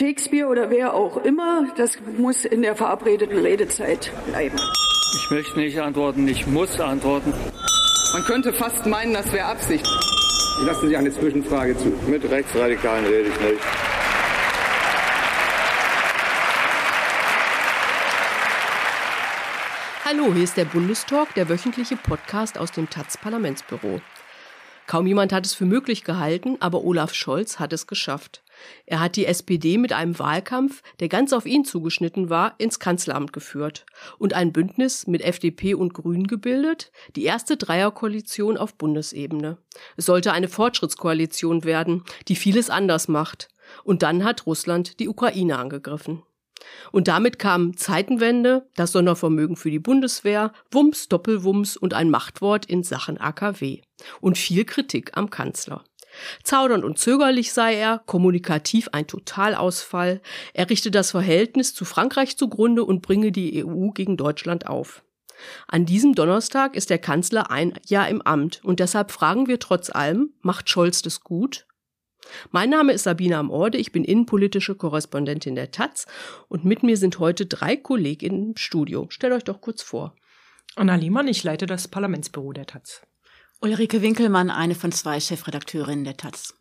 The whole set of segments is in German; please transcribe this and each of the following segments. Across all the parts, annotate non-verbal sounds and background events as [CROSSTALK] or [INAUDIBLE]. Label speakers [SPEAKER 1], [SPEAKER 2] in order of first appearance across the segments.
[SPEAKER 1] Shakespeare oder wer auch immer, das muss in der verabredeten Redezeit bleiben.
[SPEAKER 2] Ich möchte nicht antworten, ich muss antworten.
[SPEAKER 3] Man könnte fast meinen, das wäre Absicht.
[SPEAKER 4] Ich lasse Sie eine Zwischenfrage zu.
[SPEAKER 5] Mit Rechtsradikalen rede ich nicht.
[SPEAKER 6] Hallo, hier ist der Bundestalk, der wöchentliche Podcast aus dem taz Parlamentsbüro. Kaum jemand hat es für möglich gehalten, aber Olaf Scholz hat es geschafft. Er hat die SPD mit einem Wahlkampf, der ganz auf ihn zugeschnitten war, ins Kanzleramt geführt und ein Bündnis mit FDP und Grünen gebildet, die erste Dreierkoalition auf Bundesebene. Es sollte eine Fortschrittskoalition werden, die vieles anders macht. Und dann hat Russland die Ukraine angegriffen. Und damit kamen Zeitenwende, das Sondervermögen für die Bundeswehr, Wumms, Doppelwumms und ein Machtwort in Sachen AKW. Und viel Kritik am Kanzler. Zaudernd und zögerlich sei er, kommunikativ ein Totalausfall, er richte das Verhältnis zu Frankreich zugrunde und bringe die EU gegen Deutschland auf. An diesem Donnerstag ist der Kanzler ein Jahr im Amt und deshalb fragen wir trotz allem, macht Scholz das gut? Mein Name ist Sabine Amorde, ich bin innenpolitische Korrespondentin der Taz und mit mir sind heute drei Kolleginnen im Studio. Stellt euch doch kurz vor.
[SPEAKER 7] Anna Liemann, ich leite das Parlamentsbüro der Taz.
[SPEAKER 8] Ulrike Winkelmann, eine von zwei Chefredakteurinnen der Taz.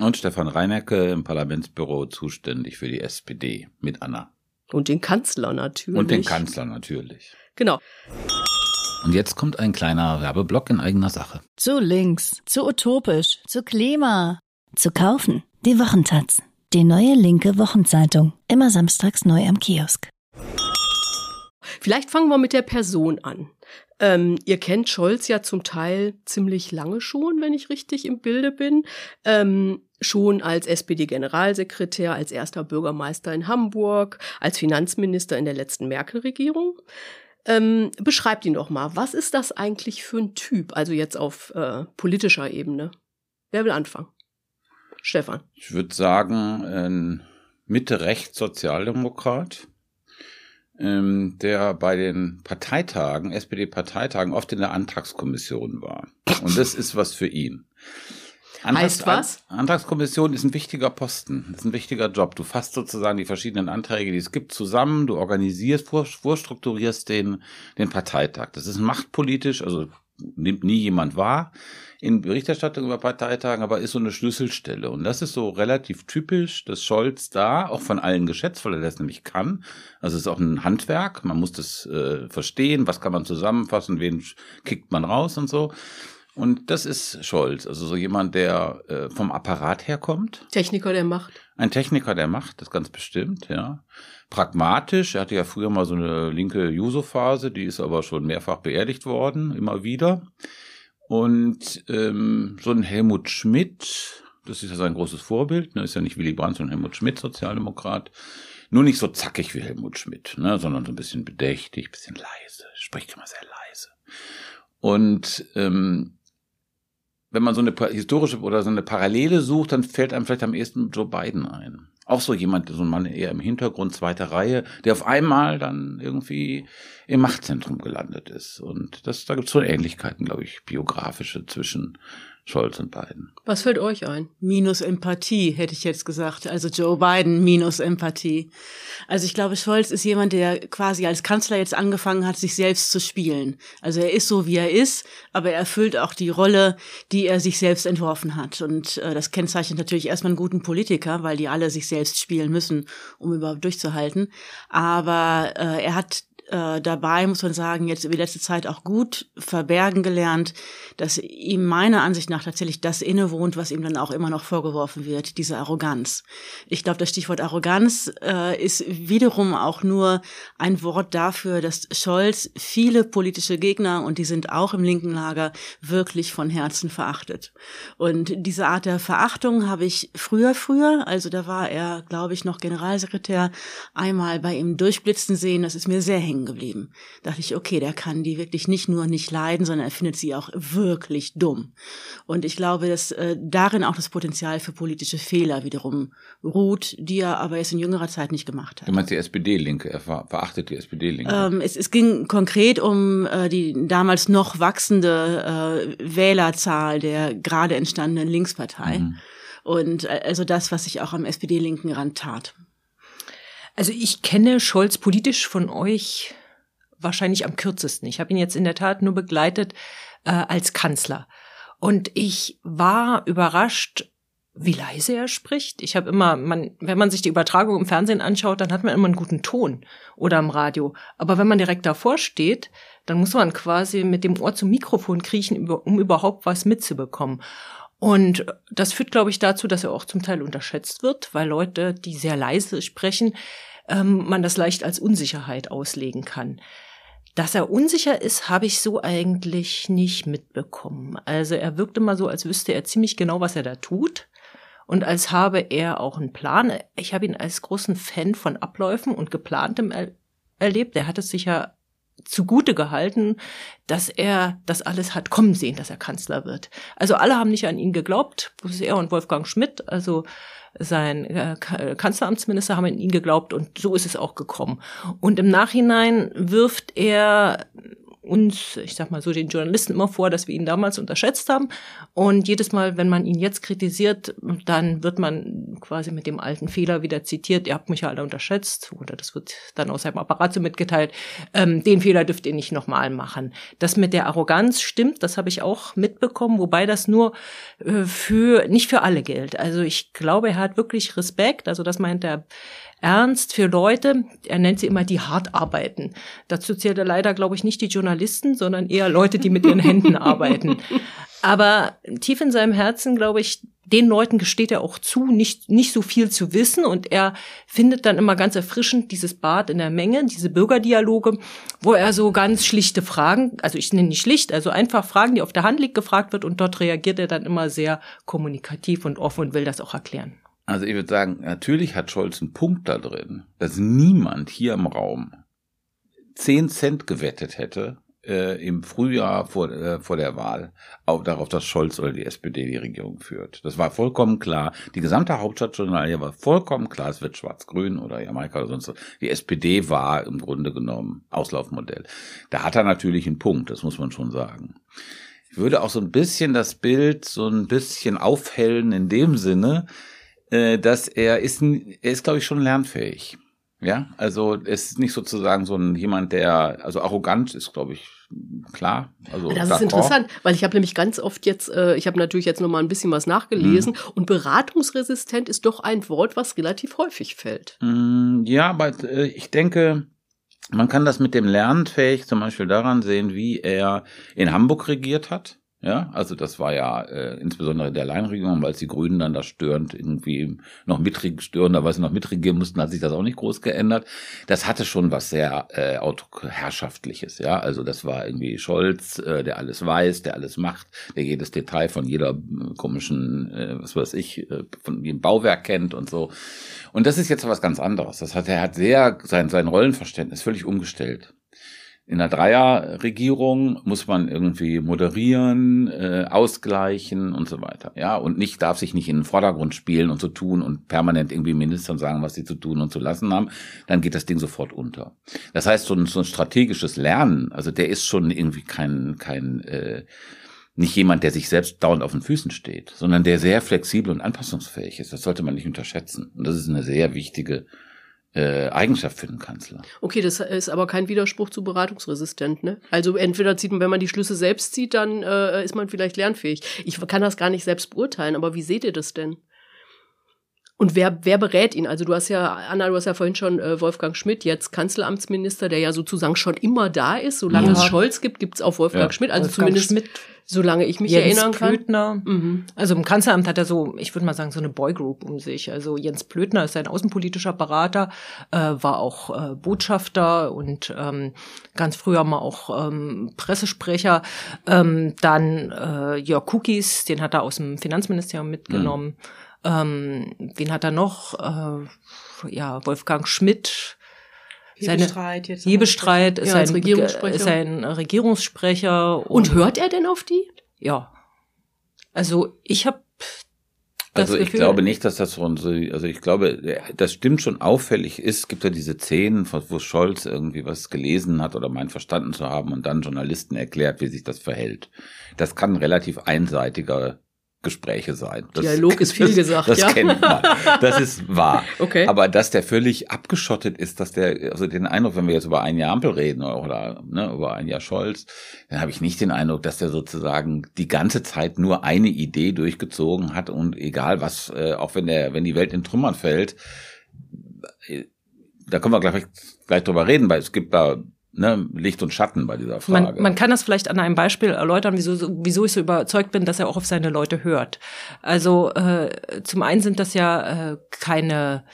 [SPEAKER 9] Und Stefan Reinecke im Parlamentsbüro zuständig für die SPD mit Anna.
[SPEAKER 6] Und den Kanzler natürlich.
[SPEAKER 9] Und den Kanzler natürlich.
[SPEAKER 6] Genau.
[SPEAKER 9] Und jetzt kommt ein kleiner Werbeblock in eigener Sache.
[SPEAKER 10] Zu links, zu utopisch, zu Klima. Zu kaufen. Die Wochentaz. Die neue linke Wochenzeitung. Immer samstags neu am Kiosk.
[SPEAKER 6] Vielleicht fangen wir mit der Person an. Ähm, ihr kennt Scholz ja zum Teil ziemlich lange schon, wenn ich richtig im Bilde bin. Ähm, schon als SPD-Generalsekretär, als erster Bürgermeister in Hamburg, als Finanzminister in der letzten Merkel-Regierung. Ähm, beschreibt ihn doch mal. Was ist das eigentlich für ein Typ? Also jetzt auf äh, politischer Ebene. Wer will anfangen? Stefan?
[SPEAKER 9] Ich würde sagen, ein Mitte-Rechts-Sozialdemokrat, ähm, der bei den Parteitagen, SPD-Parteitagen, oft in der Antragskommission war. Und das ist was für ihn.
[SPEAKER 6] Antrags heißt was?
[SPEAKER 9] Antragskommission ist ein wichtiger Posten, ist ein wichtiger Job. Du fasst sozusagen die verschiedenen Anträge, die es gibt, zusammen, du organisierst, vorstrukturierst den, den Parteitag. Das ist machtpolitisch, also nimmt nie jemand wahr in Berichterstattung über Parteitagen, aber ist so eine Schlüsselstelle. Und das ist so relativ typisch, dass Scholz da auch von allen geschätzt, weil er das nämlich kann. Also es ist auch ein Handwerk, man muss das äh, verstehen, was kann man zusammenfassen, wen kickt man raus und so. Und das ist Scholz, also so jemand, der äh, vom Apparat herkommt.
[SPEAKER 6] Techniker der Macht.
[SPEAKER 9] Ein Techniker der Macht, das ganz bestimmt, ja. Pragmatisch, er hatte ja früher mal so eine linke Juso-Phase, die ist aber schon mehrfach beerdigt worden, immer wieder. Und ähm, so ein Helmut Schmidt, das ist ja sein großes Vorbild, ne, ist ja nicht Willy Brandt, sondern Helmut Schmidt, Sozialdemokrat. Nur nicht so zackig wie Helmut Schmidt, ne, sondern so ein bisschen bedächtig, bisschen leise, spricht immer sehr leise. Und ähm, wenn man so eine historische oder so eine Parallele sucht, dann fällt einem vielleicht am ehesten Joe Biden ein auch so jemand, so ein Mann eher im Hintergrund, zweite Reihe, der auf einmal dann irgendwie im Machtzentrum gelandet ist. Und das, da gibt es so Ähnlichkeiten, glaube ich, biografische zwischen Scholz und Biden.
[SPEAKER 6] Was fällt euch ein?
[SPEAKER 8] Minus Empathie, hätte ich jetzt gesagt. Also Joe Biden minus Empathie. Also ich glaube, Scholz ist jemand, der quasi als Kanzler jetzt angefangen hat, sich selbst zu spielen. Also er ist so, wie er ist, aber er erfüllt auch die Rolle, die er sich selbst entworfen hat. Und äh, das kennzeichnet natürlich erstmal einen guten Politiker, weil die alle sich selbst spielen müssen, um überhaupt durchzuhalten. Aber äh, er hat äh, dabei, muss man sagen, jetzt über die letzte Zeit auch gut verbergen gelernt, dass ihm meiner Ansicht nach tatsächlich das innewohnt, was ihm dann auch immer noch vorgeworfen wird, diese Arroganz. Ich glaube, das Stichwort Arroganz äh, ist wiederum auch nur ein Wort dafür, dass Scholz viele politische Gegner, und die sind auch im linken Lager, wirklich von Herzen verachtet. Und diese Art der Verachtung habe ich früher, früher, also da war er, glaube ich, noch Generalsekretär, einmal bei ihm durchblitzen sehen. Das ist mir sehr hängen geblieben. Da dachte ich, okay, der kann die wirklich nicht nur nicht leiden, sondern er findet sie auch wirklich dumm. Und ich glaube, dass äh, darin auch das Potenzial für politische Fehler wiederum ruht, die er aber jetzt in jüngerer Zeit nicht gemacht hat.
[SPEAKER 9] Du meinst die SPD-Linke, er ver verachtet die SPD-Linke.
[SPEAKER 8] Ähm, es, es ging konkret um äh, die damals noch wachsende äh, Wählerzahl der gerade entstandenen Linkspartei. Mhm. Und äh, also das, was sich auch am SPD-linken Rand tat.
[SPEAKER 7] Also ich kenne Scholz politisch von euch wahrscheinlich am kürzesten. Ich habe ihn jetzt in der Tat nur begleitet äh, als Kanzler. Und ich war überrascht, wie leise er spricht. Ich habe immer, man, wenn man sich die Übertragung im Fernsehen anschaut, dann hat man immer einen guten Ton oder im Radio. Aber wenn man direkt davor steht, dann muss man quasi mit dem Ohr zum Mikrofon kriechen, um überhaupt was mitzubekommen. Und das führt, glaube ich, dazu, dass er auch zum Teil unterschätzt wird, weil Leute, die sehr leise sprechen, ähm, man das leicht als Unsicherheit auslegen kann. Dass er unsicher ist, habe ich so eigentlich nicht mitbekommen. Also er wirkt immer so, als wüsste er ziemlich genau, was er da tut und als habe er auch einen Plan. Ich habe ihn als großen Fan von Abläufen und geplantem er erlebt. Er hat es sicher zugute gehalten, dass er das alles hat kommen sehen, dass er Kanzler wird. Also alle haben nicht an ihn geglaubt, er und Wolfgang Schmidt, also sein äh, Kanzleramtsminister haben an ihn geglaubt und so ist es auch gekommen. Und im Nachhinein wirft er uns, ich sag mal so, den Journalisten immer vor, dass wir ihn damals unterschätzt haben. Und jedes Mal, wenn man ihn jetzt kritisiert, dann wird man quasi mit dem alten Fehler wieder zitiert, ihr habt mich ja alle unterschätzt, oder das wird dann aus seinem Apparat so mitgeteilt, ähm, den Fehler dürft ihr nicht nochmal machen. Das mit der Arroganz stimmt, das habe ich auch mitbekommen, wobei das nur äh, für, nicht für alle gilt. Also ich glaube, er hat wirklich Respekt, also das meint er ernst für Leute, er nennt sie immer die hart arbeiten. Dazu zählt er leider, glaube ich, nicht die Journalisten, sondern eher Leute, die mit ihren [LAUGHS] Händen arbeiten. Aber tief in seinem Herzen, glaube ich, den Leuten gesteht er auch zu, nicht, nicht so viel zu wissen. Und er findet dann immer ganz erfrischend dieses Bad in der Menge, diese Bürgerdialoge, wo er so ganz schlichte Fragen, also ich nenne nicht schlicht, also einfach Fragen, die auf der Hand liegt, gefragt wird. Und dort reagiert er dann immer sehr kommunikativ und offen und will das auch erklären.
[SPEAKER 9] Also ich würde sagen, natürlich hat Scholz einen Punkt da drin, dass niemand hier im Raum 10 Cent gewettet hätte äh, im Frühjahr vor, äh, vor der Wahl auf, darauf, dass Scholz oder die SPD die Regierung führt. Das war vollkommen klar. Die gesamte Hauptstadtjournalie war vollkommen klar, es wird schwarz-grün oder Jamaika oder sonst was. Die SPD war im Grunde genommen Auslaufmodell. Da hat er natürlich einen Punkt, das muss man schon sagen. Ich würde auch so ein bisschen das Bild so ein bisschen aufhellen in dem Sinne, äh, dass er ist, er ist, glaube ich, schon lernfähig. Ja, also es ist nicht sozusagen so ein jemand, der, also arrogant ist, glaube ich, klar. Also
[SPEAKER 6] das ist interessant, weil ich habe nämlich ganz oft jetzt, äh, ich habe natürlich jetzt noch mal ein bisschen was nachgelesen mhm. und beratungsresistent ist doch ein Wort, was relativ häufig fällt.
[SPEAKER 9] Mm, ja, aber äh, ich denke, man kann das mit dem Lernfähig zum Beispiel daran sehen, wie er in Hamburg regiert hat. Ja, also das war ja äh, insbesondere der Alleinregierung, weil die Grünen dann da störend irgendwie noch mitregieren, störender noch mitregieren mussten, hat sich das auch nicht groß geändert. Das hatte schon was sehr äh, herrschaftliches, ja. Also das war irgendwie Scholz, äh, der alles weiß, der alles macht, der jedes Detail von jeder äh, komischen, äh, was weiß ich, äh, von jedem Bauwerk kennt und so. Und das ist jetzt was ganz anderes. Das hat er hat sehr sein sein Rollenverständnis völlig umgestellt. In einer Dreierregierung muss man irgendwie moderieren, äh, ausgleichen und so weiter. Ja, und nicht darf sich nicht in den Vordergrund spielen und so tun und permanent irgendwie Ministern sagen, was sie zu tun und zu lassen haben. Dann geht das Ding sofort unter. Das heißt, so ein, so ein strategisches Lernen, also der ist schon irgendwie kein kein äh, nicht jemand, der sich selbst dauernd auf den Füßen steht, sondern der sehr flexibel und anpassungsfähig ist. Das sollte man nicht unterschätzen. Und das ist eine sehr wichtige äh, Eigenschaft für den Kanzler.
[SPEAKER 6] Okay, das ist aber kein Widerspruch zu beratungsresistent, ne? Also entweder zieht man, wenn man die Schlüsse selbst zieht, dann äh, ist man vielleicht lernfähig. Ich kann das gar nicht selbst beurteilen, aber wie seht ihr das denn? Und wer, wer berät ihn? Also du hast ja, Anna, du hast ja vorhin schon äh, Wolfgang Schmidt, jetzt Kanzleramtsminister, der ja sozusagen schon immer da ist. Solange ja. es Scholz gibt, gibt es auch Wolfgang ja. Schmidt. Also Wolfgang zumindest Schmidt solange ich mich Jens erinnern kann.
[SPEAKER 7] Plötner. Mhm. Also im Kanzleramt hat er so, ich würde mal sagen, so eine Boygroup um sich. Also Jens Plötner ist ein außenpolitischer Berater, äh, war auch äh, Botschafter und ähm, ganz früher mal auch ähm, Pressesprecher. Ähm, dann äh, Jörg Kukis, den hat er aus dem Finanzministerium mitgenommen. Mhm. Ähm, wen hat er noch? Äh, ja, Wolfgang Schmidt.
[SPEAKER 8] Hebestreit, jetzt
[SPEAKER 7] Hebestreit ist, ja, ein, Regierungssprecher. ist ein Regierungssprecher.
[SPEAKER 6] Und, und hört er denn auf die?
[SPEAKER 7] Ja. Also ich habe
[SPEAKER 9] also ich glaube nicht, dass das von so, also ich glaube, das stimmt schon auffällig ist. Es gibt ja diese Szenen, wo Scholz irgendwie was gelesen hat oder meint verstanden zu haben und dann Journalisten erklärt, wie sich das verhält. Das kann ein relativ einseitiger Gespräche sein. Das,
[SPEAKER 6] Dialog ist viel
[SPEAKER 9] das,
[SPEAKER 6] gesagt,
[SPEAKER 9] das
[SPEAKER 6] ja.
[SPEAKER 9] kennt man. Das ist wahr. [LAUGHS]
[SPEAKER 6] Okay.
[SPEAKER 9] Aber dass der völlig abgeschottet ist, dass der, also den Eindruck, wenn wir jetzt über ein Jahr Ampel reden oder ne, über ein Jahr Scholz, dann habe ich nicht den Eindruck, dass der sozusagen die ganze Zeit nur eine Idee durchgezogen hat und egal was, äh, auch wenn der, wenn die Welt in Trümmern fällt, äh, da können wir gleich, gleich drüber reden, weil es gibt da ne, Licht und Schatten bei dieser Frage.
[SPEAKER 7] Man, man kann das vielleicht an einem Beispiel erläutern, wieso, wieso ich so überzeugt bin, dass er auch auf seine Leute hört. Also äh, zum einen sind das ja äh, keine,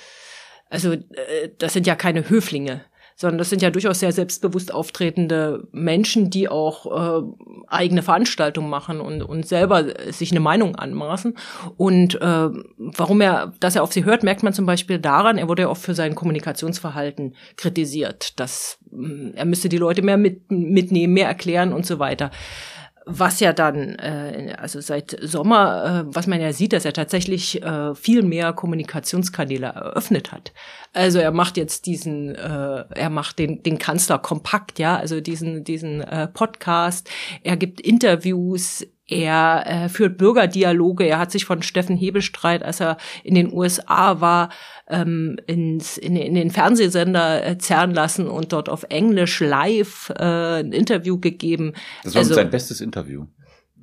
[SPEAKER 7] also äh, das sind ja keine Höflinge, sondern das sind ja durchaus sehr selbstbewusst auftretende Menschen, die auch äh, eigene Veranstaltungen machen und, und selber sich eine Meinung anmaßen. Und äh, warum er, dass er auf sie hört, merkt man zum Beispiel daran, er wurde ja auch für sein Kommunikationsverhalten kritisiert, dass mh, er müsste die Leute mehr mit, mitnehmen, mehr erklären und so weiter was ja dann, äh, also seit Sommer, äh, was man ja sieht, dass er tatsächlich äh, viel mehr Kommunikationskanäle eröffnet hat. Also er macht jetzt diesen, äh, er macht den, den Kanzler kompakt, ja, also diesen, diesen äh, Podcast, er gibt Interviews, er äh, führt Bürgerdialoge. Er hat sich von Steffen Hebelstreit, als er in den USA war, ähm, ins, in, in den Fernsehsender äh, zerren lassen und dort auf Englisch live äh, ein Interview gegeben.
[SPEAKER 9] Das war
[SPEAKER 7] Also-
[SPEAKER 9] sein bestes Interview.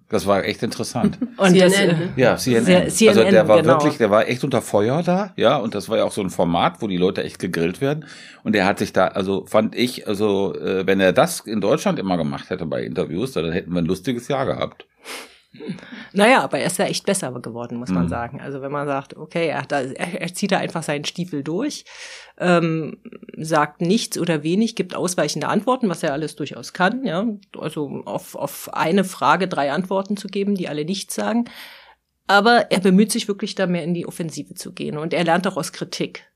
[SPEAKER 9] Das war echt interessant. [LAUGHS]
[SPEAKER 7] Und das,
[SPEAKER 6] CNN,
[SPEAKER 7] äh,
[SPEAKER 6] ne?
[SPEAKER 9] Ja, CNN.
[SPEAKER 7] CNN,
[SPEAKER 9] also der war
[SPEAKER 7] genau.
[SPEAKER 9] wirklich, der war echt unter Feuer da, ja, und das war ja auch so ein Format, wo die Leute echt gegrillt werden. Und er hat sich da, also fand ich, also äh, wenn er das in Deutschland immer gemacht hätte bei Interviews, dann hätten wir ein lustiges Jahr gehabt.
[SPEAKER 7] Naja, aber er ist ja echt besser geworden, muss man
[SPEAKER 9] Mhm.
[SPEAKER 7] sagen. Also wenn man sagt, okay, er, da, er, er zieht da einfach seinen Stiefel durch, ähm, sagt nichts oder wenig, gibt ausweichende Antworten, was er alles durchaus kann, ja. Also auf, auf eine Frage drei Antworten zu geben, die alle nichts sagen. Aber er bemüht sich wirklich da mehr in die Offensive zu gehen und er lernt auch aus Kritik.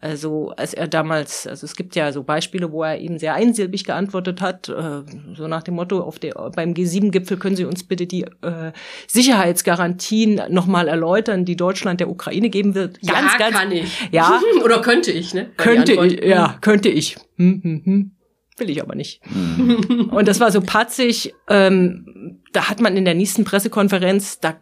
[SPEAKER 7] Also als er damals, also es gibt ja so Beispiele, wo er eben sehr einsilbig geantwortet hat, äh, so nach dem Motto, auf der, beim G7-Gipfel können Sie uns bitte die äh, Sicherheitsgarantien nochmal erläutern, die Deutschland der Ukraine geben wird. Ganz,
[SPEAKER 6] ja,
[SPEAKER 7] ganz,
[SPEAKER 6] kann ich.
[SPEAKER 7] Ja, [LAUGHS]
[SPEAKER 6] Oder könnte ich, ne?
[SPEAKER 7] Könnte ich, ja, könnte ich. Hm, hm, hm. Will ich aber nicht. Und das war so patzig. Ähm, da hat man in der nächsten Pressekonferenz, da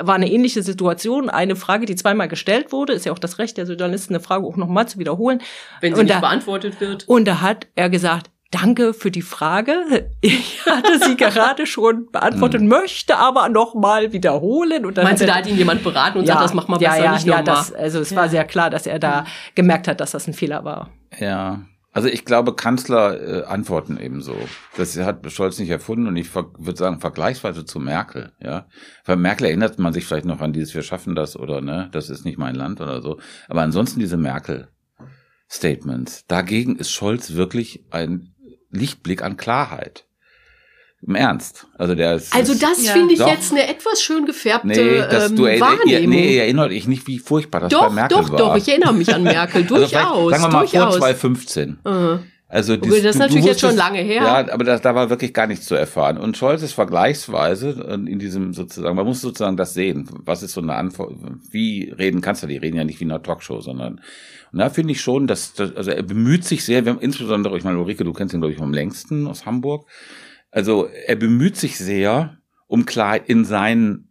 [SPEAKER 7] war eine ähnliche Situation, eine Frage, die zweimal gestellt wurde, ist ja auch das Recht der Journalisten, eine Frage auch nochmal zu wiederholen.
[SPEAKER 6] Wenn sie
[SPEAKER 7] Und
[SPEAKER 6] nicht
[SPEAKER 7] da-
[SPEAKER 6] beantwortet wird.
[SPEAKER 7] Und da hat er gesagt, danke für die Frage. [LAUGHS] Ich hatte sie gerade schon beantwortet, [LAUGHS] möchte aber nochmal wiederholen. Und dann
[SPEAKER 6] Meinst du, da hat ihn jemand beraten und sagt, das mach mal
[SPEAKER 7] ja,
[SPEAKER 6] besser,
[SPEAKER 7] ja,
[SPEAKER 6] nicht
[SPEAKER 7] ja,
[SPEAKER 6] nochmal.
[SPEAKER 7] das, also es war sehr klar, dass er da gemerkt hat, dass das ein Fehler war.
[SPEAKER 9] Ja. Also ich glaube, Kanzler äh, antworten ebenso. Das hat Scholz nicht erfunden und ich würde sagen, vergleichsweise zu Merkel, ja. Bei Merkel erinnert man sich vielleicht noch an dieses Wir schaffen das oder ne, das ist nicht mein Land oder so. Aber ansonsten diese Merkel-Statements. Dagegen ist Scholz wirklich ein Lichtblick an Klarheit. Im Ernst. Also der ist.
[SPEAKER 6] Also das
[SPEAKER 8] Ja.
[SPEAKER 6] finde ich
[SPEAKER 9] Doch.
[SPEAKER 6] jetzt eine etwas schön gefärbte
[SPEAKER 9] Nee, das,
[SPEAKER 6] ähm,
[SPEAKER 9] du erinner-
[SPEAKER 6] Wahrnehmung.
[SPEAKER 9] nee, erinnert dich nicht, wie furchtbar das
[SPEAKER 6] doch,
[SPEAKER 9] bei Merkel
[SPEAKER 6] doch,
[SPEAKER 9] war.
[SPEAKER 6] doch, ich erinnere mich an Merkel, [LAUGHS]
[SPEAKER 9] Also
[SPEAKER 6] durchaus,
[SPEAKER 9] sagen wir mal
[SPEAKER 6] durchaus.
[SPEAKER 9] vor 2015.
[SPEAKER 6] Äh.
[SPEAKER 9] Also
[SPEAKER 6] Gut, das ist natürlich jetzt schon lange her.
[SPEAKER 9] Ja, aber da, da war wirklich gar nichts zu erfahren. Und Scholz ist vergleichsweise in diesem sozusagen, man muss sozusagen das sehen. Was ist so eine Antwort? Wie reden Kanzler? Die reden ja nicht wie in einer Talkshow, sondern und da finde ich schon, dass, dass also er bemüht sich sehr, wir haben insbesondere, ich meine, Ulrike, du kennst ihn glaube ich am längsten aus Hamburg. Also er bemüht sich sehr um klar in seinen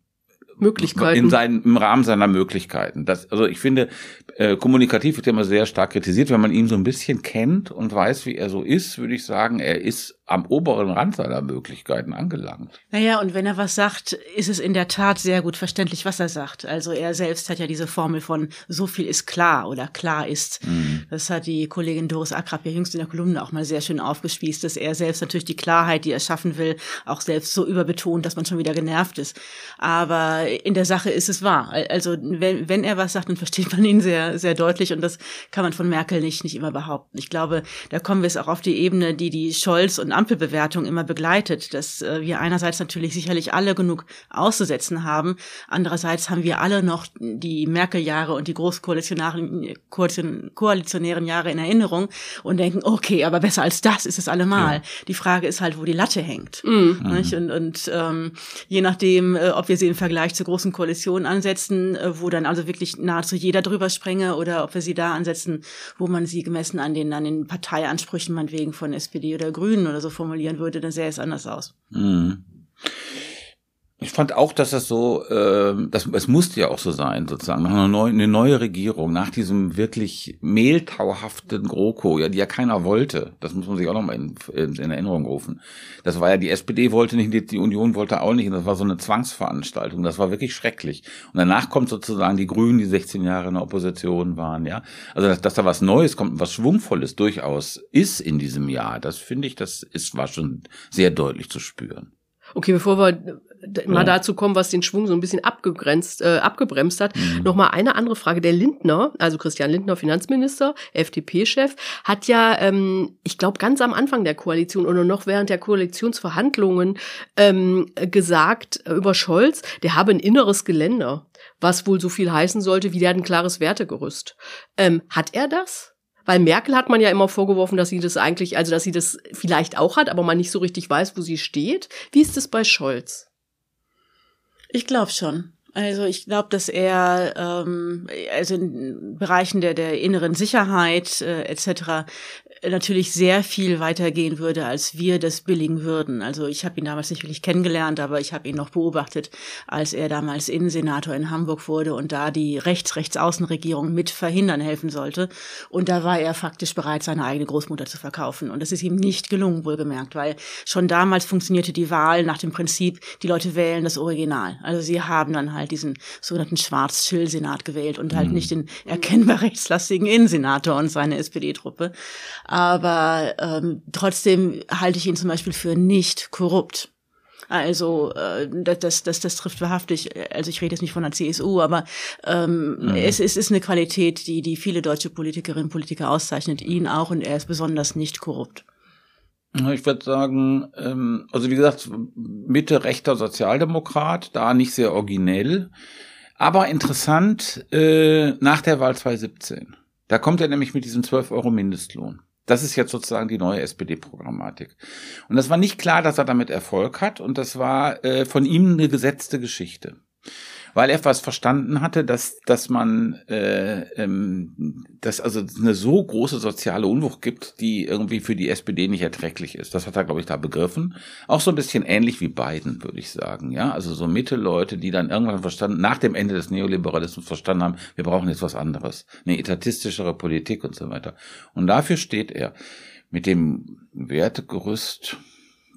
[SPEAKER 6] Möglichkeiten.
[SPEAKER 9] in seinen, im Rahmen seiner Möglichkeiten. Das, also ich finde, äh, kommunikativ wird ja immer sehr stark kritisiert. Wenn man ihn so ein bisschen kennt und weiß, wie er so ist, würde ich sagen, er ist am oberen Rand seiner Möglichkeiten angelangt.
[SPEAKER 8] Naja, und wenn er was sagt, ist es in der Tat sehr gut verständlich, was er sagt. Also er selbst hat ja diese Formel von so viel ist klar oder klar ist.
[SPEAKER 9] Mhm.
[SPEAKER 8] Das hat die Kollegin Doris Akrab ja jüngst in der Kolumne auch mal sehr schön aufgespießt, dass er selbst natürlich die Klarheit, die er schaffen will, auch selbst so überbetont, dass man schon wieder genervt ist. Aber in der Sache ist es wahr. Also wenn, wenn er was sagt, dann versteht man ihn sehr, sehr deutlich und das kann man von Merkel nicht, nicht immer behaupten. Ich glaube, da kommen wir es auch auf die Ebene, die die Scholz- und Ampelbewertung immer begleitet, dass äh, wir einerseits natürlich sicherlich alle genug auszusetzen haben, andererseits haben wir alle noch die Merkel-Jahre und die großkoalitionären Koalition- koalitionären Jahre in Erinnerung und denken, okay, aber besser als das ist es allemal. Die Frage ist halt, wo die Latte hängt. Nicht? Und, und ähm, je nachdem, äh, ob wir sie im Vergleich zur großen Koalition ansetzen, äh, wo dann also wirklich nahezu jeder drüber sprenge, oder ob wir sie da ansetzen, wo man sie gemessen an den, an den Parteiansprüchen meinetwegen von SPD oder Grünen oder so formulieren würde, dann sähe es anders aus.
[SPEAKER 9] Mhm. Ich fand auch, dass das so, äh, das, es musste ja auch so sein, sozusagen, nach einer neuen, eine neue Regierung, nach diesem wirklich mehltauhaften GroKo, ja, die ja keiner wollte. Das muss man sich auch nochmal in, in Erinnerung rufen. Das war ja, die SPD wollte nicht, die Union wollte auch nicht, das war so eine Zwangsveranstaltung. Das war wirklich schrecklich. Und danach kommt sozusagen die Grünen, die 16 Jahre in der Opposition waren, ja. Also, dass, dass da was Neues kommt, was Schwungvolles durchaus ist in diesem Jahr, das finde ich, das ist, war schon sehr deutlich zu spüren.
[SPEAKER 6] Okay, bevor wir mal dazu kommen, was den Schwung so ein bisschen abgegrenzt, äh, abgebremst hat. Mhm. Nochmal eine andere Frage. Der Lindner, also Christian Lindner, Finanzminister, FDP-Chef, hat ja, ähm, ich glaube, ganz am Anfang der Koalition oder noch während der Koalitionsverhandlungen ähm, gesagt äh, über Scholz, der habe ein inneres Geländer, was wohl so viel heißen sollte, wie der hat ein klares Wertegerüst. Ähm, hat er das? Weil Merkel hat man ja immer vorgeworfen, dass sie das eigentlich, also dass sie das vielleicht auch hat, aber man nicht so richtig weiß, wo sie steht. Wie ist es bei Scholz?
[SPEAKER 8] Ich glaube schon. Also ich glaube, dass er ähm, also in Bereichen der der inneren Sicherheit äh, etc natürlich sehr viel weitergehen würde, als wir das billigen würden. Also ich habe ihn damals nicht wirklich kennengelernt, aber ich habe ihn noch beobachtet, als er damals Innensenator in Hamburg wurde und da die Rechts-Rechts-Außenregierung mit verhindern helfen sollte. Und da war er faktisch bereit, seine eigene Großmutter zu verkaufen. Und das ist ihm nicht gelungen, wohlgemerkt, weil schon damals funktionierte die Wahl nach dem Prinzip, die Leute wählen das Original. Also sie haben dann halt diesen sogenannten Schwarz-Schill-Senat gewählt und halt mhm. nicht den erkennbar rechtslastigen Innensenator und seine SPD-Truppe aber ähm, trotzdem halte ich ihn zum Beispiel für nicht korrupt. Also äh, das, das, das trifft wahrhaftig, also ich rede jetzt nicht von der CSU, aber ähm, mhm. es, es ist eine Qualität, die, die viele deutsche Politikerinnen und Politiker auszeichnet, ihn auch und er ist besonders nicht korrupt.
[SPEAKER 9] Ich würde sagen, ähm, also wie gesagt, Mitte rechter Sozialdemokrat, da nicht sehr originell, aber interessant äh, nach der Wahl 2017. Da kommt er nämlich mit diesem 12 Euro Mindestlohn. Das ist jetzt sozusagen die neue SPD-Programmatik. Und das war nicht klar, dass er damit Erfolg hat. Und das war äh, von ihm eine gesetzte Geschichte weil er etwas verstanden hatte, dass, dass man, äh, ähm, dass also eine so große soziale Unwucht gibt, die irgendwie für die SPD nicht erträglich ist. Das hat er, glaube ich, da begriffen. Auch so ein bisschen ähnlich wie Biden, würde ich sagen. Ja, also so Mitte-Leute, die dann irgendwann verstanden, nach dem Ende des Neoliberalismus verstanden haben, wir brauchen jetzt was anderes. Eine etatistischere Politik und so weiter. Und dafür steht er. Mit dem Wertegerüst,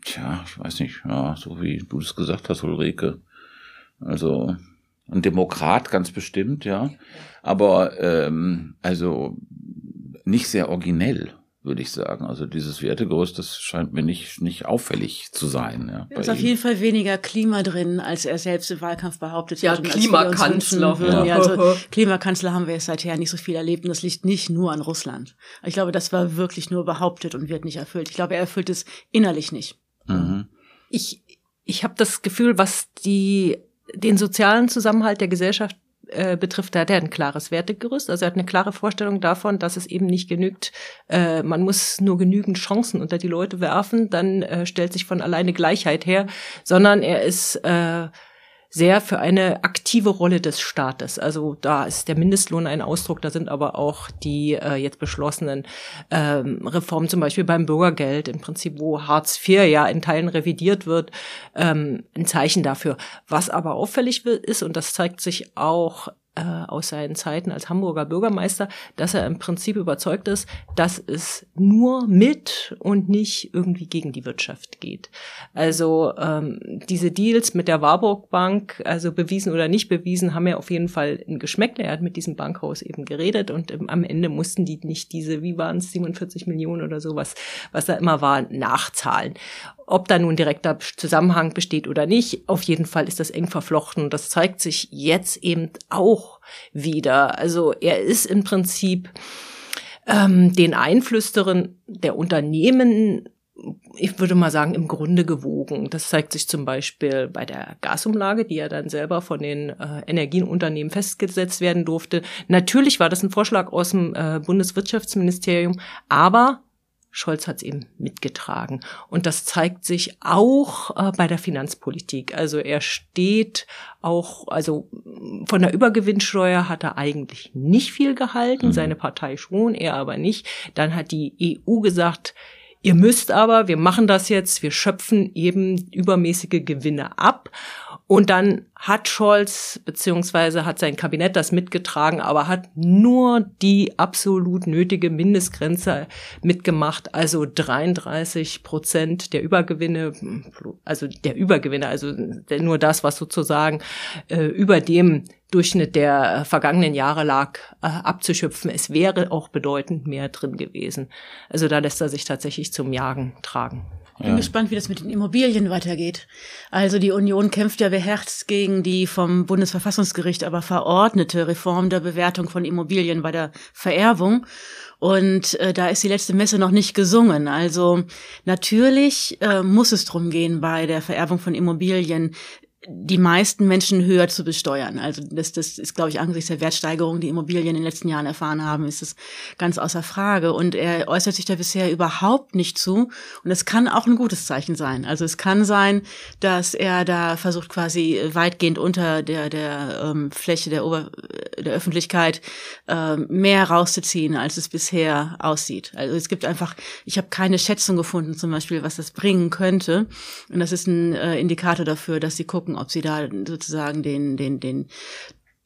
[SPEAKER 9] tja, ich weiß nicht, ja, so wie du es gesagt hast, Ulrike. Also ein Demokrat ganz bestimmt, ja. Aber ähm, also nicht sehr originell, würde ich sagen. Also dieses Wertegerüst, das scheint mir nicht, nicht auffällig zu sein. Ja,
[SPEAKER 8] da ist auf jeden Fall weniger Klima drin, als er selbst im Wahlkampf behauptet
[SPEAKER 6] ja, hat. Klimakanzler.
[SPEAKER 8] Ja. ja, also [LAUGHS] Klimakanzler haben wir jetzt seither nicht so viel erlebt und das liegt nicht nur an Russland. Ich glaube, das war wirklich nur behauptet und wird nicht erfüllt. Ich glaube, er erfüllt es innerlich nicht.
[SPEAKER 7] Mhm. Ich, ich habe das Gefühl, was die den sozialen Zusammenhalt der Gesellschaft äh, betrifft, da hat er ein klares Wertegerüst. Also er hat eine klare Vorstellung davon, dass es eben nicht genügt, äh, man muss nur genügend Chancen unter die Leute werfen, dann äh, stellt sich von alleine Gleichheit her, sondern er ist äh, sehr für eine aktive Rolle des Staates. Also da ist der Mindestlohn ein Ausdruck, da sind aber auch die äh, jetzt beschlossenen ähm, Reformen, zum Beispiel beim Bürgergeld, im Prinzip, wo Hartz IV ja in Teilen revidiert wird, ähm, ein Zeichen dafür. Was aber auffällig ist, und das zeigt sich auch äh, aus seinen Zeiten als Hamburger Bürgermeister, dass er im Prinzip überzeugt ist, dass es nur mit und nicht irgendwie gegen die Wirtschaft geht. Also ähm, diese Deals mit der Warburg Bank, also bewiesen oder nicht bewiesen, haben ja auf jeden Fall ein Geschmäckle. Er hat mit diesem Bankhaus eben geredet und ähm, am Ende mussten die nicht diese, wie waren es, 47 Millionen oder sowas, was da immer war, nachzahlen. Ob da nun direkter Zusammenhang besteht oder nicht, auf jeden Fall ist das eng verflochten. Das zeigt sich jetzt eben auch wieder. Also er ist im Prinzip ähm, den Einflüsterin der Unternehmen ich würde mal sagen, im Grunde gewogen. Das zeigt sich zum Beispiel bei der Gasumlage, die ja dann selber von den äh, Energienunternehmen festgesetzt werden durfte. Natürlich war das ein Vorschlag aus dem äh, Bundeswirtschaftsministerium, aber Scholz hat es eben mitgetragen. Und das zeigt sich auch äh, bei der Finanzpolitik. Also er steht auch, also von der Übergewinnsteuer hat er eigentlich nicht viel gehalten, mhm. seine Partei schon, er aber nicht. Dann hat die EU gesagt, ihr müsst aber, wir machen das jetzt, wir schöpfen eben übermäßige Gewinne ab. Und dann hat Scholz beziehungsweise hat sein Kabinett das mitgetragen, aber hat nur die absolut nötige Mindestgrenze mitgemacht, also 33 Prozent der Übergewinne, also der Übergewinne, also nur das, was sozusagen äh, über dem Durchschnitt der vergangenen Jahre lag, äh, abzuschöpfen. Es wäre auch bedeutend mehr drin gewesen. Also da lässt er sich tatsächlich zum Jagen tragen.
[SPEAKER 8] Ich bin ja. gespannt, wie das mit den Immobilien weitergeht. Also die Union kämpft ja beherzt gegen die vom Bundesverfassungsgericht aber verordnete Reform der Bewertung von Immobilien bei der Vererbung. Und äh, da ist die letzte Messe noch nicht gesungen. Also natürlich äh, muss es drum gehen, bei der Vererbung von Immobilien die meisten Menschen höher zu besteuern. Also das, das ist, glaube ich, angesichts der Wertsteigerung, die Immobilien in den letzten Jahren erfahren haben, ist es ganz außer Frage. Und er äußert sich da bisher überhaupt nicht zu. Und es kann auch ein gutes Zeichen sein. Also es kann sein, dass er da versucht, quasi weitgehend unter der, der ähm, Fläche der, Ober der Öffentlichkeit äh, mehr rauszuziehen, als es bisher aussieht. Also es gibt einfach, ich habe keine Schätzung gefunden, zum Beispiel, was das bringen könnte. Und das ist ein äh, Indikator dafür, dass sie gucken, ob sie da sozusagen den, den, den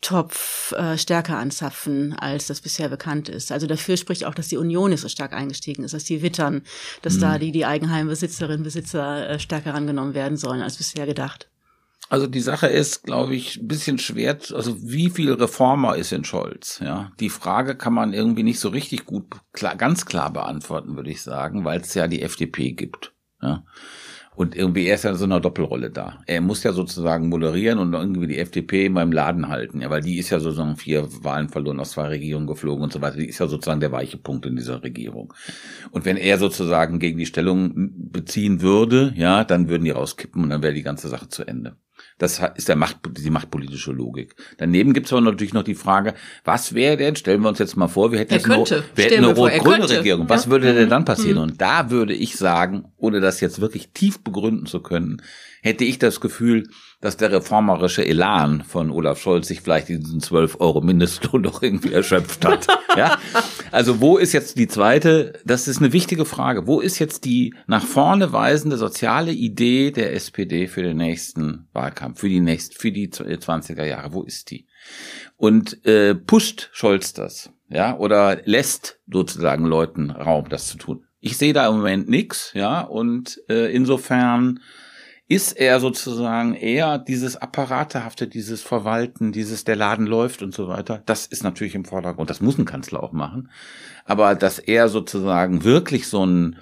[SPEAKER 8] Topf äh, stärker anzapfen, als das bisher bekannt ist. Also dafür spricht auch, dass die Union nicht so stark eingestiegen ist, dass die wittern, dass mhm. da die, die Eigenheimbesitzerinnen Besitzer äh, stärker rangenommen werden sollen als bisher gedacht.
[SPEAKER 9] Also die Sache ist, glaube ich, ein bisschen schwer, also wie viel Reformer ist in Scholz? Ja, die Frage kann man irgendwie nicht so richtig gut, klar, ganz klar beantworten, würde ich sagen, weil es ja die FDP gibt. Ja. Und irgendwie, er ist ja in so einer Doppelrolle da. Er muss ja sozusagen moderieren und irgendwie die FDP in meinem Laden halten. Ja, weil die ist ja sozusagen vier Wahlen verloren, aus zwei Regierungen geflogen und so weiter. Die ist ja sozusagen der weiche Punkt in dieser Regierung. Und wenn er sozusagen gegen die Stellung beziehen würde, ja, dann würden die rauskippen und dann wäre die ganze Sache zu Ende. Das ist der Macht, die machtpolitische Logik. Daneben gibt es aber natürlich noch die Frage, was wäre denn, stellen wir uns jetzt mal vor, wir hätten jetzt
[SPEAKER 7] könnte.
[SPEAKER 9] eine, wir hätten eine rot-grüne Regierung. Was ja. würde denn dann passieren? Mhm. Und da würde ich sagen, ohne das jetzt wirklich tief begründen zu können, hätte ich das Gefühl, dass der reformerische Elan von Olaf Scholz sich vielleicht diesen 12 Euro Mindestlohn [LAUGHS] doch irgendwie erschöpft hat. ja? Also wo ist jetzt die zweite, das ist eine wichtige Frage, wo ist jetzt die nach vorne weisende soziale Idee der SPD für den nächsten Wahlkampf, für die nächsten, für die 20er Jahre, wo ist die? Und äh, pusht Scholz das, ja, oder lässt sozusagen Leuten Raum, das zu tun? Ich sehe da im Moment nix, ja, und äh, insofern ist er sozusagen eher dieses Apparatehafte, dieses Verwalten, dieses der Laden läuft und so weiter. Das ist natürlich im Vordergrund. Das muss ein Kanzler auch machen. Aber dass er sozusagen wirklich so ein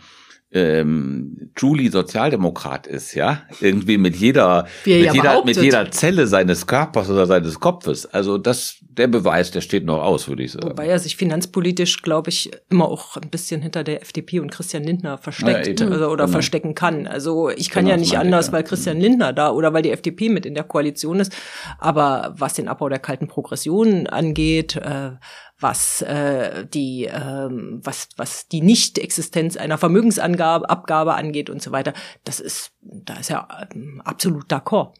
[SPEAKER 9] ähm, truly Sozialdemokrat ist, ja, irgendwie mit jeder, mit, ja jeder mit jeder Zelle seines Körpers oder seines Kopfes. Also das, der Beweis, der steht noch aus, würde ich sagen.
[SPEAKER 7] Wobei er sich finanzpolitisch, glaube ich, immer auch ein bisschen hinter der FDP und Christian Lindner versteckt ja, oder, oder genau. verstecken kann. Also ich kann genau, ja nicht anders, ich, ja. weil Christian Lindner da oder weil die FDP mit in der Koalition ist. Aber was den Abbau der kalten Progression angeht, äh, was äh, die ähm, was was die Nichtexistenz einer Abgabe angeht und so weiter. Das ist da ist ja ähm, absolut d'accord.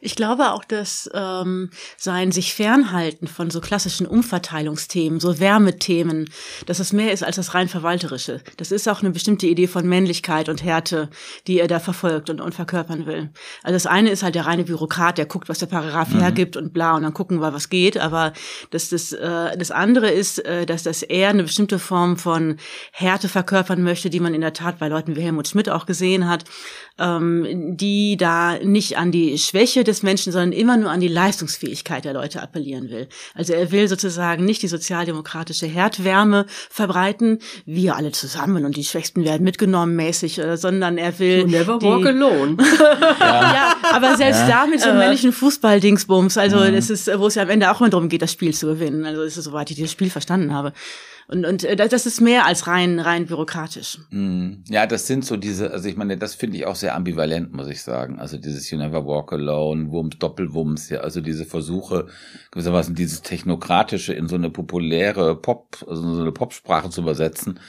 [SPEAKER 8] Ich glaube auch, dass ähm, sein sich fernhalten von so klassischen Umverteilungsthemen, so Wärmethemen, dass es mehr ist als das rein verwalterische. Das ist auch eine bestimmte Idee von Männlichkeit und Härte, die er da verfolgt und, und verkörpern will. Also das eine ist halt der reine Bürokrat, der guckt, was der Paragraph mhm. hergibt und bla und dann gucken wir, was geht. Aber das, das, äh, das andere ist, äh, dass das eher eine bestimmte Form von Härte verkörpern möchte, die man in der Tat bei Leuten wie Helmut Schmidt auch gesehen hat, ähm, die da nicht an die Schwäche des Menschen, sondern immer nur an die Leistungsfähigkeit der Leute appellieren will. Also er will sozusagen nicht die sozialdemokratische Herdwärme verbreiten, wir alle zusammen und die Schwächsten werden mitgenommen mäßig, äh, sondern er will.
[SPEAKER 7] You never die, walk alone.
[SPEAKER 8] ja. [LAUGHS] ja. aber selbst ja. da mit so einem männlichen Fußball-Dingsbums, also mhm. das ist, wo es ja am Ende auch immer darum geht, das Spiel zu gewinnen. Also das ist soweit ich das Spiel verstanden habe. Und, und äh, das ist mehr als rein, rein bürokratisch.
[SPEAKER 9] Mm. Ja, das sind so diese, also ich meine, das finde ich auch sehr ambivalent, muss ich sagen. Also dieses You Never Walk Alone, Wumms, Doppelwumms, ja, also diese Versuche, gewissermaßen dieses Technokratische in so eine populäre Pop, also so eine Popsprache zu übersetzen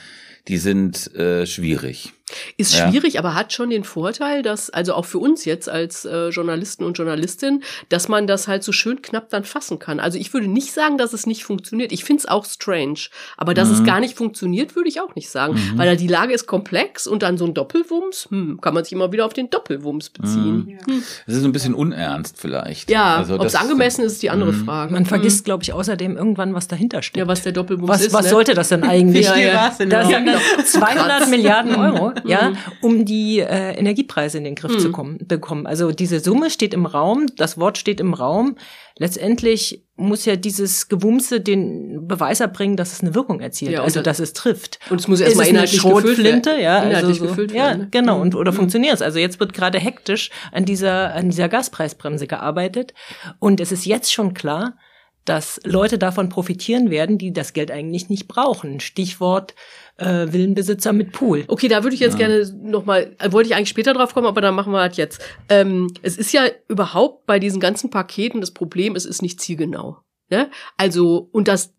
[SPEAKER 9] die sind äh, schwierig.
[SPEAKER 6] Ist
[SPEAKER 9] Ja.
[SPEAKER 6] schwierig, aber hat schon den Vorteil, dass, also auch für uns jetzt als äh, Journalisten und Journalistin, dass man das halt so schön knapp dann fassen kann. Also ich würde nicht sagen, dass es nicht funktioniert. Ich finde es auch strange. Aber dass es
[SPEAKER 9] Mhm.
[SPEAKER 6] gar nicht funktioniert, würde ich auch nicht sagen.
[SPEAKER 9] Mhm.
[SPEAKER 6] Weil da die Lage ist komplex und dann so ein Doppelwumms, hm, kann man sich immer wieder auf den Doppelwumms beziehen. Hm.
[SPEAKER 9] Es ist ein bisschen unernst vielleicht.
[SPEAKER 6] Ja,
[SPEAKER 9] Also
[SPEAKER 6] ob es angemessen ist, ist die andere
[SPEAKER 9] Mhm.
[SPEAKER 6] Frage.
[SPEAKER 7] Man vergisst, glaube ich, außerdem irgendwann, was dahinter steckt.
[SPEAKER 6] Ja, was der Doppelwumms
[SPEAKER 7] was,
[SPEAKER 6] ist.
[SPEAKER 7] was
[SPEAKER 6] ne?
[SPEAKER 7] sollte das denn eigentlich?
[SPEAKER 6] War's denn
[SPEAKER 7] das sind
[SPEAKER 6] Ja, genau.
[SPEAKER 7] 200
[SPEAKER 6] Krass.
[SPEAKER 7] Milliarden [LAUGHS] Euro, ja,
[SPEAKER 6] Mhm.
[SPEAKER 7] um die äh, Energiepreise in den Griff
[SPEAKER 6] Mhm.
[SPEAKER 7] zu kommen, bekommen. Also diese Summe steht im Raum, das Wort steht im Raum. Letztendlich muss ja dieses Gewumse den Beweis erbringen, dass es eine Wirkung erzielt,
[SPEAKER 6] Ja,
[SPEAKER 7] also
[SPEAKER 6] das-
[SPEAKER 7] dass es trifft.
[SPEAKER 6] und es muss erst
[SPEAKER 7] Ist
[SPEAKER 6] mal
[SPEAKER 7] es eine
[SPEAKER 6] inhaltlich gefüllt
[SPEAKER 7] Schrotflinte,
[SPEAKER 6] werden.
[SPEAKER 7] ja,
[SPEAKER 6] Inhaltlich
[SPEAKER 7] also so,
[SPEAKER 6] gefüllt
[SPEAKER 7] ja,
[SPEAKER 6] werden, ne?
[SPEAKER 7] genau. Und
[SPEAKER 6] Mhm.
[SPEAKER 7] oder
[SPEAKER 6] Mhm.
[SPEAKER 7] funktioniert es? Also jetzt wird gerade hektisch an dieser an dieser Gaspreisbremse gearbeitet und es ist jetzt schon klar, dass Leute davon profitieren werden, die das Geld eigentlich nicht brauchen. Stichwort äh, Villenbesitzer mit Pool.
[SPEAKER 6] Okay, da würde ich jetzt
[SPEAKER 7] Ja.
[SPEAKER 6] gerne nochmal, wollte ich eigentlich später drauf kommen, aber dann machen wir das jetzt. Ähm, es ist ja überhaupt bei diesen ganzen Paketen das Problem, es ist nicht zielgenau. Ne? Also, und das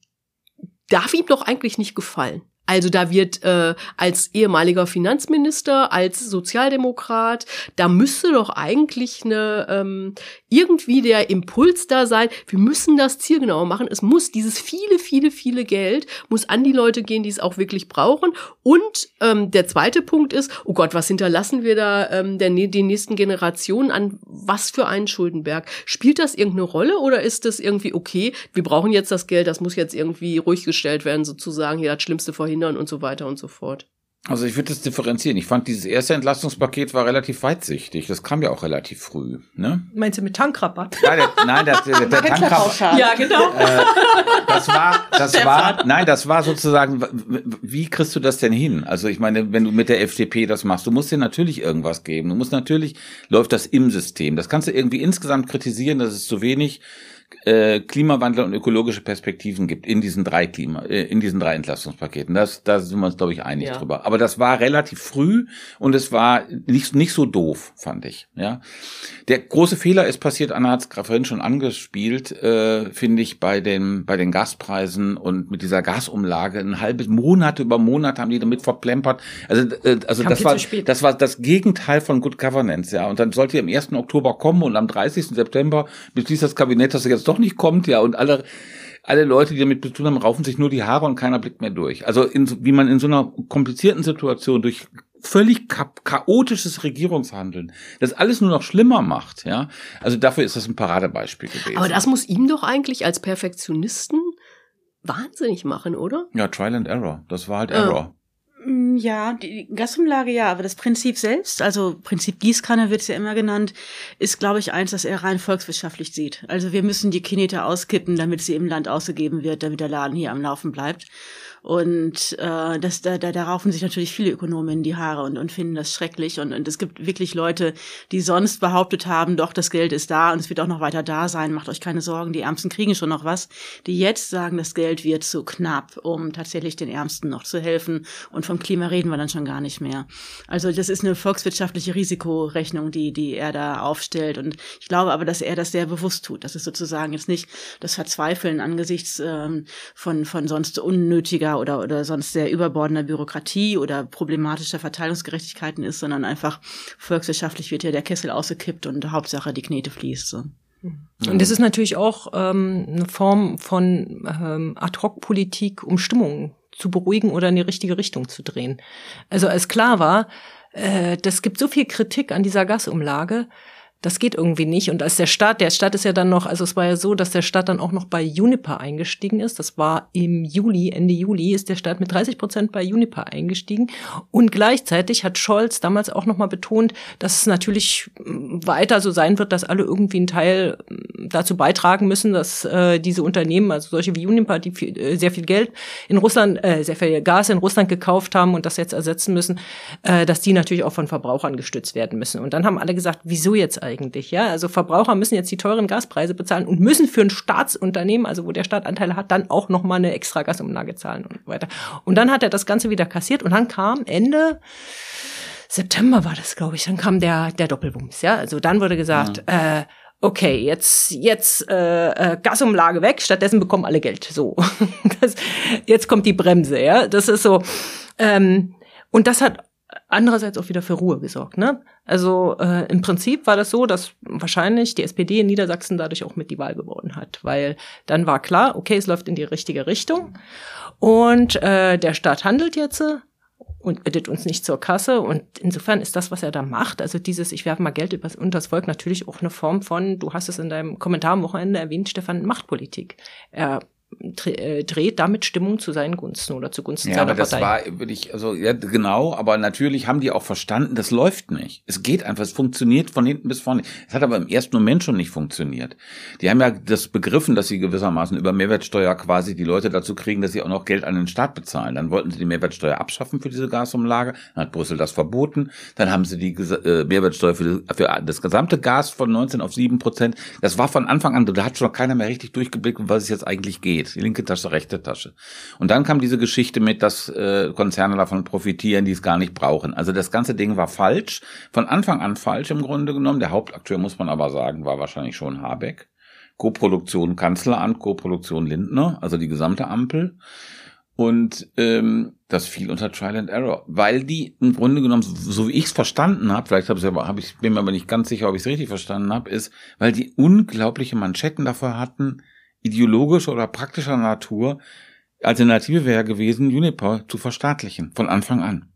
[SPEAKER 6] darf ihm doch eigentlich nicht gefallen. Also da wird äh, als ehemaliger Finanzminister, als Sozialdemokrat, da müsste doch eigentlich eine ähm, irgendwie der Impuls da sein. Wir müssen das zielgenauer machen. Es muss dieses viele, viele, viele Geld muss an die Leute gehen, die es auch wirklich brauchen. Und ähm, der zweite Punkt ist: Oh Gott, was hinterlassen wir da ähm, der, den nächsten Generationen an? Was für einen Schuldenberg? Spielt das irgendeine Rolle oder ist das irgendwie okay? Wir brauchen jetzt das Geld, das muss jetzt irgendwie ruhig gestellt werden, sozusagen hier das Schlimmste verhindern und so weiter und so fort.
[SPEAKER 9] Also ich würde das differenzieren. Ich fand, dieses erste Entlastungspaket war relativ weitsichtig. Das kam ja auch relativ früh. Ne?
[SPEAKER 7] Meinst du mit Tankrabatt?
[SPEAKER 9] Ja, der, nein, der, der, der Tankrabatt.
[SPEAKER 7] Ja, genau.
[SPEAKER 9] Äh, das war, das war, nein, das war sozusagen, wie kriegst du das denn hin? Also ich meine, wenn du mit der FDP das machst, du musst dir natürlich irgendwas geben. Du musst natürlich, läuft das im System. Das kannst du irgendwie insgesamt kritisieren, dass es zu wenig äh, Klimawandel und ökologische Perspektiven gibt in diesen drei Klima, äh, in diesen drei Entlastungspaketen. Das, da sind wir uns, glaube ich, einig
[SPEAKER 6] Ja.
[SPEAKER 9] drüber. Aber das war relativ früh und es war nicht, nicht so doof, fand ich. Ja, der große Fehler ist passiert. Anna hat es gerade vorhin schon angespielt, äh, finde ich, bei den bei den Gaspreisen und mit dieser Gasumlage. Ein halbes Monat über Monat haben die damit verplempert. Also, äh, also
[SPEAKER 7] Kam
[SPEAKER 9] das war das war das Gegenteil von Good Governance. Ja, und dann sollte am 1. Oktober kommen und am 30. September beschließt das Kabinett, dass es jetzt doch nicht kommt. Ja, und alle alle Leute, die damit zu tun haben, raufen sich nur die Haare und keiner blickt mehr durch. Also in, wie man in so einer komplizierten Situation durch völlig cha chaotisches Regierungshandeln das alles nur noch schlimmer macht, ja. Also dafür ist das ein Paradebeispiel gewesen.
[SPEAKER 6] Aber das muss ihm doch eigentlich als Perfektionisten wahnsinnig machen, oder?
[SPEAKER 9] ja, Trial and Error. Das war halt
[SPEAKER 6] Ja.
[SPEAKER 9] Error.
[SPEAKER 8] Mm, Ja, die Gasumlage ja, aber das Prinzip selbst, also Prinzip Gießkanne wird es ja immer genannt, ist, glaube ich, eins, das er rein volkswirtschaftlich sieht. Also wir müssen die Kinete auskippen, damit sie im Land ausgegeben wird, damit der Laden hier am Laufen bleibt. Und äh, das, da, da, da raufen sich natürlich viele Ökonomen in die Haare und, und finden das schrecklich. Und, und es gibt wirklich Leute, die sonst behauptet haben, doch, das Geld ist da und es wird auch noch weiter da sein, macht euch keine Sorgen, die Ärmsten kriegen schon noch was, die jetzt sagen, das Geld wird zu knapp, um tatsächlich den Ärmsten noch zu helfen. Und vom Klima reden wir dann schon gar nicht mehr. Also das ist eine volkswirtschaftliche Risikorechnung, die, die er da aufstellt. Und ich glaube aber, dass er das sehr bewusst tut. Das ist sozusagen jetzt nicht das Verzweifeln angesichts ähm, von, von sonst unnötiger oder, oder sonst sehr überbordender Bürokratie oder problematischer Verteilungsgerechtigkeiten ist, sondern einfach volkswirtschaftlich wird ja der Kessel ausgekippt und Hauptsache die Knete fließt. So.
[SPEAKER 7] Und das ist natürlich auch ähm, eine Form von ähm, Ad-Hoc-Politik, um Stimmung zu beruhigen oder in die richtige Richtung zu drehen. Also als klar war, äh, das gibt so viel Kritik an dieser Gasumlage, das geht irgendwie nicht. Und als der Staat, der Staat ist ja dann noch, also es war ja so, dass der Staat dann auch noch bei Juniper eingestiegen ist. Das war im Juli, Ende Juli ist der Staat mit 30 Prozent bei Juniper eingestiegen. Und gleichzeitig hat Scholz damals auch nochmal betont, dass es natürlich mm, weiter so sein wird, dass alle irgendwie einen Teil mm, dazu beitragen müssen, dass äh, diese Unternehmen, also solche wie Juniper, die viel, äh, sehr viel Geld in Russland, äh, sehr viel Gas in Russland gekauft haben und das jetzt ersetzen müssen, äh, dass die natürlich auch von Verbrauchern gestützt werden müssen. Und dann haben alle gesagt, wieso jetzt eigentlich? Ja, also Verbraucher müssen jetzt die teuren Gaspreise bezahlen und müssen für ein Staatsunternehmen, also wo der Staat Anteile hat, dann auch noch mal eine extra Gasumlage zahlen und weiter. Und dann hat er das Ganze wieder kassiert und dann kam Ende September war das, glaube ich, dann kam der der Doppelwumms, ja. Also dann wurde gesagt, äh, okay, jetzt jetzt äh, äh, Gasumlage weg, stattdessen bekommen alle Geld. So, [LAUGHS] das, jetzt kommt die Bremse, ja. Das ist so. Ähm, und das hat andererseits auch wieder für Ruhe gesorgt. Ne? Also äh, im Prinzip war das so, dass wahrscheinlich die SPD in Niedersachsen dadurch auch mit die Wahl gewonnen hat, weil dann war klar, okay, es läuft in die richtige Richtung und äh, der Staat handelt jetzt und bittet uns nicht zur Kasse. Und insofern ist das, was er da macht, also dieses, ich werfe mal Geld unter das Volk, natürlich auch eine Form von, du hast es in deinem Kommentar am Wochenende erwähnt, Stefan, Machtpolitik. Er äh, dreht damit Stimmung zu seinen Gunsten oder zugunsten
[SPEAKER 9] ja,
[SPEAKER 7] seiner
[SPEAKER 9] aber das
[SPEAKER 7] Partei.
[SPEAKER 9] war wirklich, also ja, genau, aber natürlich haben die auch verstanden, das läuft nicht. Es geht einfach, es funktioniert von hinten bis vorne. Es hat aber im ersten Moment schon nicht funktioniert. Die haben ja das begriffen, dass sie gewissermaßen über Mehrwertsteuer quasi die Leute dazu kriegen, dass sie auch noch Geld an den Staat bezahlen. Dann wollten sie die Mehrwertsteuer abschaffen für diese Gasumlage, dann hat Brüssel das verboten. Dann haben sie die äh, Mehrwertsteuer für, für das gesamte Gas von 19 auf 7 Prozent. Das war von Anfang an, da hat schon keiner mehr richtig durchgeblickt, um was es jetzt eigentlich geht die linke Tasche, rechte Tasche. Und dann kam diese Geschichte mit, dass äh, Konzerne davon profitieren, die es gar nicht brauchen. Also das ganze Ding war falsch, von Anfang an falsch im Grunde genommen. Der Hauptakteur, muss man aber sagen, war wahrscheinlich schon Habeck. Koproduktion Kanzleramt, Koproduktion Lindner, also die gesamte Ampel. Und ähm, das fiel unter Trial and Error, weil die im Grunde genommen, so wie ich es verstanden habe, vielleicht habe ich, hab ich bin mir aber nicht ganz sicher, ob ich es richtig verstanden habe, ist, weil die unglaubliche Manschetten dafür hatten, ideologischer oder praktischer Natur. Alternative wäre gewesen, Juniper zu verstaatlichen, von Anfang an.